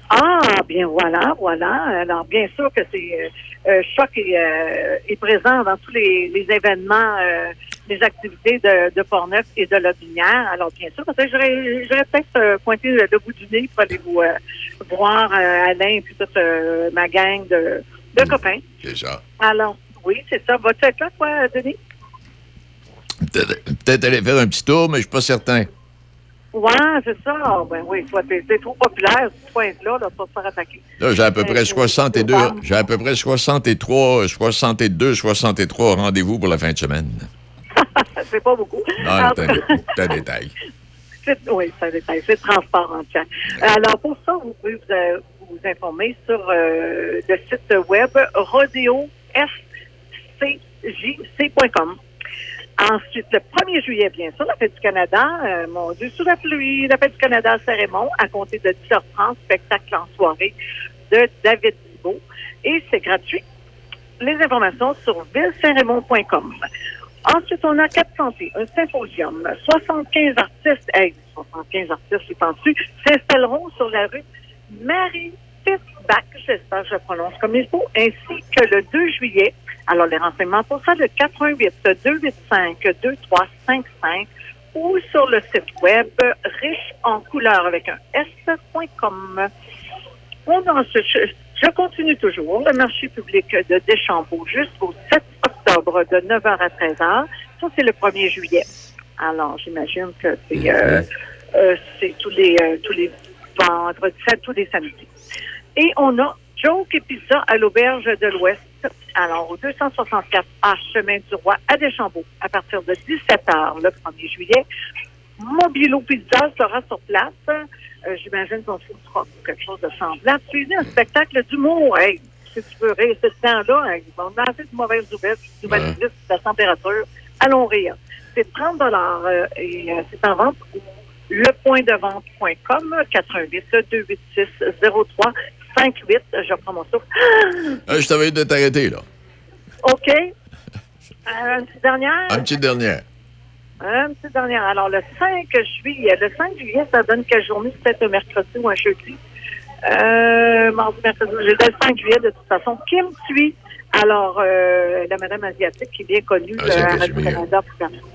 Ah, bien voilà, voilà. Alors, bien sûr que c'est euh, euh, Choc est, euh, est présent dans tous les, les événements, euh, les activités de, de Portneuf et de Lobinière. Alors, bien sûr, j'aurais peut-être euh, pointé le, bout du nez pour aller vous euh, voir euh, Alain et puis toute euh, ma gang de, de copains. C'est ça. Alors, oui, c'est ça. Vas-tu être là, toi, Denis? Peut-être aller faire un petit tour, mais je suis pas certain. Ouais, c'est ça. Ben oui, toi, t'es trop populaire, tu pointes là, pour te faire attaquer. Là, j'ai à peu près Euh, 62, j'ai à peu près 63, 62, 63 rendez-vous pour la fin de semaine. [LAUGHS] c'est pas beaucoup. Non, En c'est un, détail. [LAUGHS] Oui, c'est un détail. C'est transparent. tiens. Alors, pour ça, vous pouvez vous, euh, vous informer sur euh, le site web rodeofcjc.com. Ensuite, le 1er juillet, bien sûr, la Fête du Canada, euh, mon Dieu, sous la pluie, la Fête du Canada à Saint-Raymond, à compter de 10h30, spectacle en soirée de David Thibault. Et c'est gratuit. Les informations sur ville-saint-raymond.com. Ensuite, on a Cap Santé, un symposium. 75 artistes, hey, 75 artistes, c'est pensu, s'installeront sur la rue Marie Fitzbach, j'espère que je prononce comme il faut, ainsi que le 2 juillet. Alors, les renseignements pour ça, le 88 285 2355 ou sur le site web riche en couleur avec un s.com. On je, je continue toujours, le marché public de Deschambault jusqu'au 7 octobre de 9h à 13h. Ça, c'est le 1er juillet. Alors, j'imagine que c'est euh, euh, c'est tous les euh, tous les vendredis, tous les samedis. Et on a Joke et Pizza à l'Auberge de l'Ouest. Alors, au 264 A Chemin du Roi à Deschambault, à partir de 17h le 1er juillet. Mobilo Pizza sera sur place. Euh, J'imagine qu'on fera quelque chose de semblable. Suivi un spectacle d'humour. Hey, si tu veux rire ce temps-là, hein, ils vont lancer de mauvaises nouvelles, du humanisme, de la température. Allons rire. C'est 30 euh, et euh, c'est en vente au lepointdevente.com 88 286 03 58. Je reprends mon souffle. Euh, je t'avais dit de t'arrêter, là. OK. Euh, une petite dernière? Un petit dernier. Une petite dernière. Alors, le 5 juillet, le 5 juillet, ça donne quelle journée? C'est peut-être un mercredi ou un jeudi. Euh, mardi, mercredi, jeudi, le 5 juillet, de toute façon. Kim Tui. Alors, euh, la madame asiatique qui est bien connue Ah, euh, à. Radio-Canada.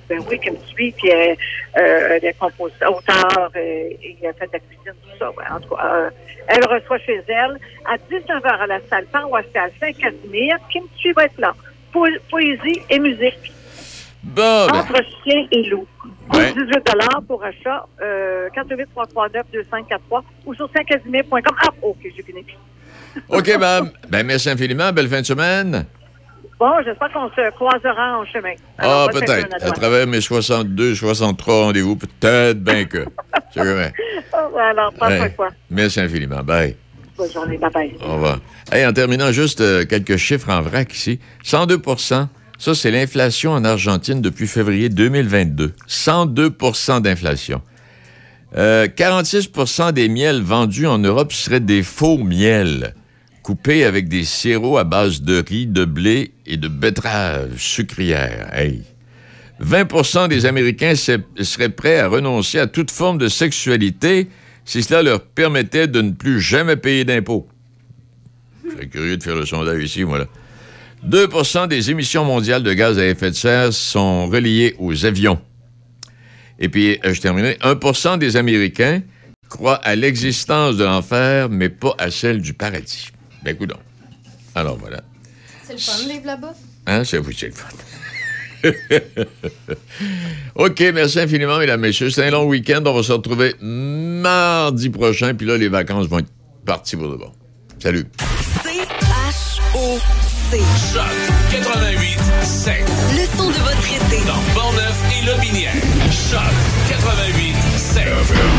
Ben oui, Kim Tui, puis euh, euh, elle est compositeur, auteur, euh, et elle fait de la cuisine, tout ça. Ouais. En tout cas, euh, elle reçoit chez elle à 19h à la salle paroissiale Saint-Casimir. Kim Tui va être là. Po- poésie et musique. Bon, ben, Entre chien et loup. Ouais. 18 pour achat. Euh, 428 339 2543 ou sur saint-casimir.com. Ah, OK, j'ai fini. [LAUGHS] OK, madame. Ben, merci infiniment. Belle fin de semaine. Bon, j'espère qu'on se croisera en chemin. Ah, Alors, peut-être. à travers mes 62, 63 rendez-vous, peut-être bien que. [LAUGHS] C'est vrai. Alors, pas Ouais. quoi. Merci infiniment. Bye. Bonne journée. Bye-bye. Au revoir. Hey, en terminant, juste euh, quelques chiffres en vrac ici. 102 ça, c'est l'inflation en Argentine depuis février 2022. 102% d'inflation. Euh, 46% des miels vendus en Europe seraient des faux miels, coupés avec des sirops à base de riz, de blé et de betterave sucrière. Hey. 20% des Américains se- seraient prêts à renoncer à toute forme de sexualité si cela leur permettait de ne plus jamais payer d'impôts. Je serais curieux de faire le sondage ici, moi, là. 2% des émissions mondiales de gaz à effet de serre sont reliées aux avions. Et puis, euh, je terminais, 1% des Américains croient à l'existence de l'enfer, mais pas à celle du paradis. Ben, écoute donc. Alors, voilà. C'est le fun de vivre là-bas? Hein, c'est vous, c'est le fun. [LAUGHS] OK, merci infiniment, mesdames, messieurs. C'est un long week-end. On va se retrouver mardi prochain. Puis là, les vacances vont être parties pour de bon. Salut. C-H-O-C. Choc 88 7. Le son de votre été. Dans Portneuf et Lobinière. Choc 88 7.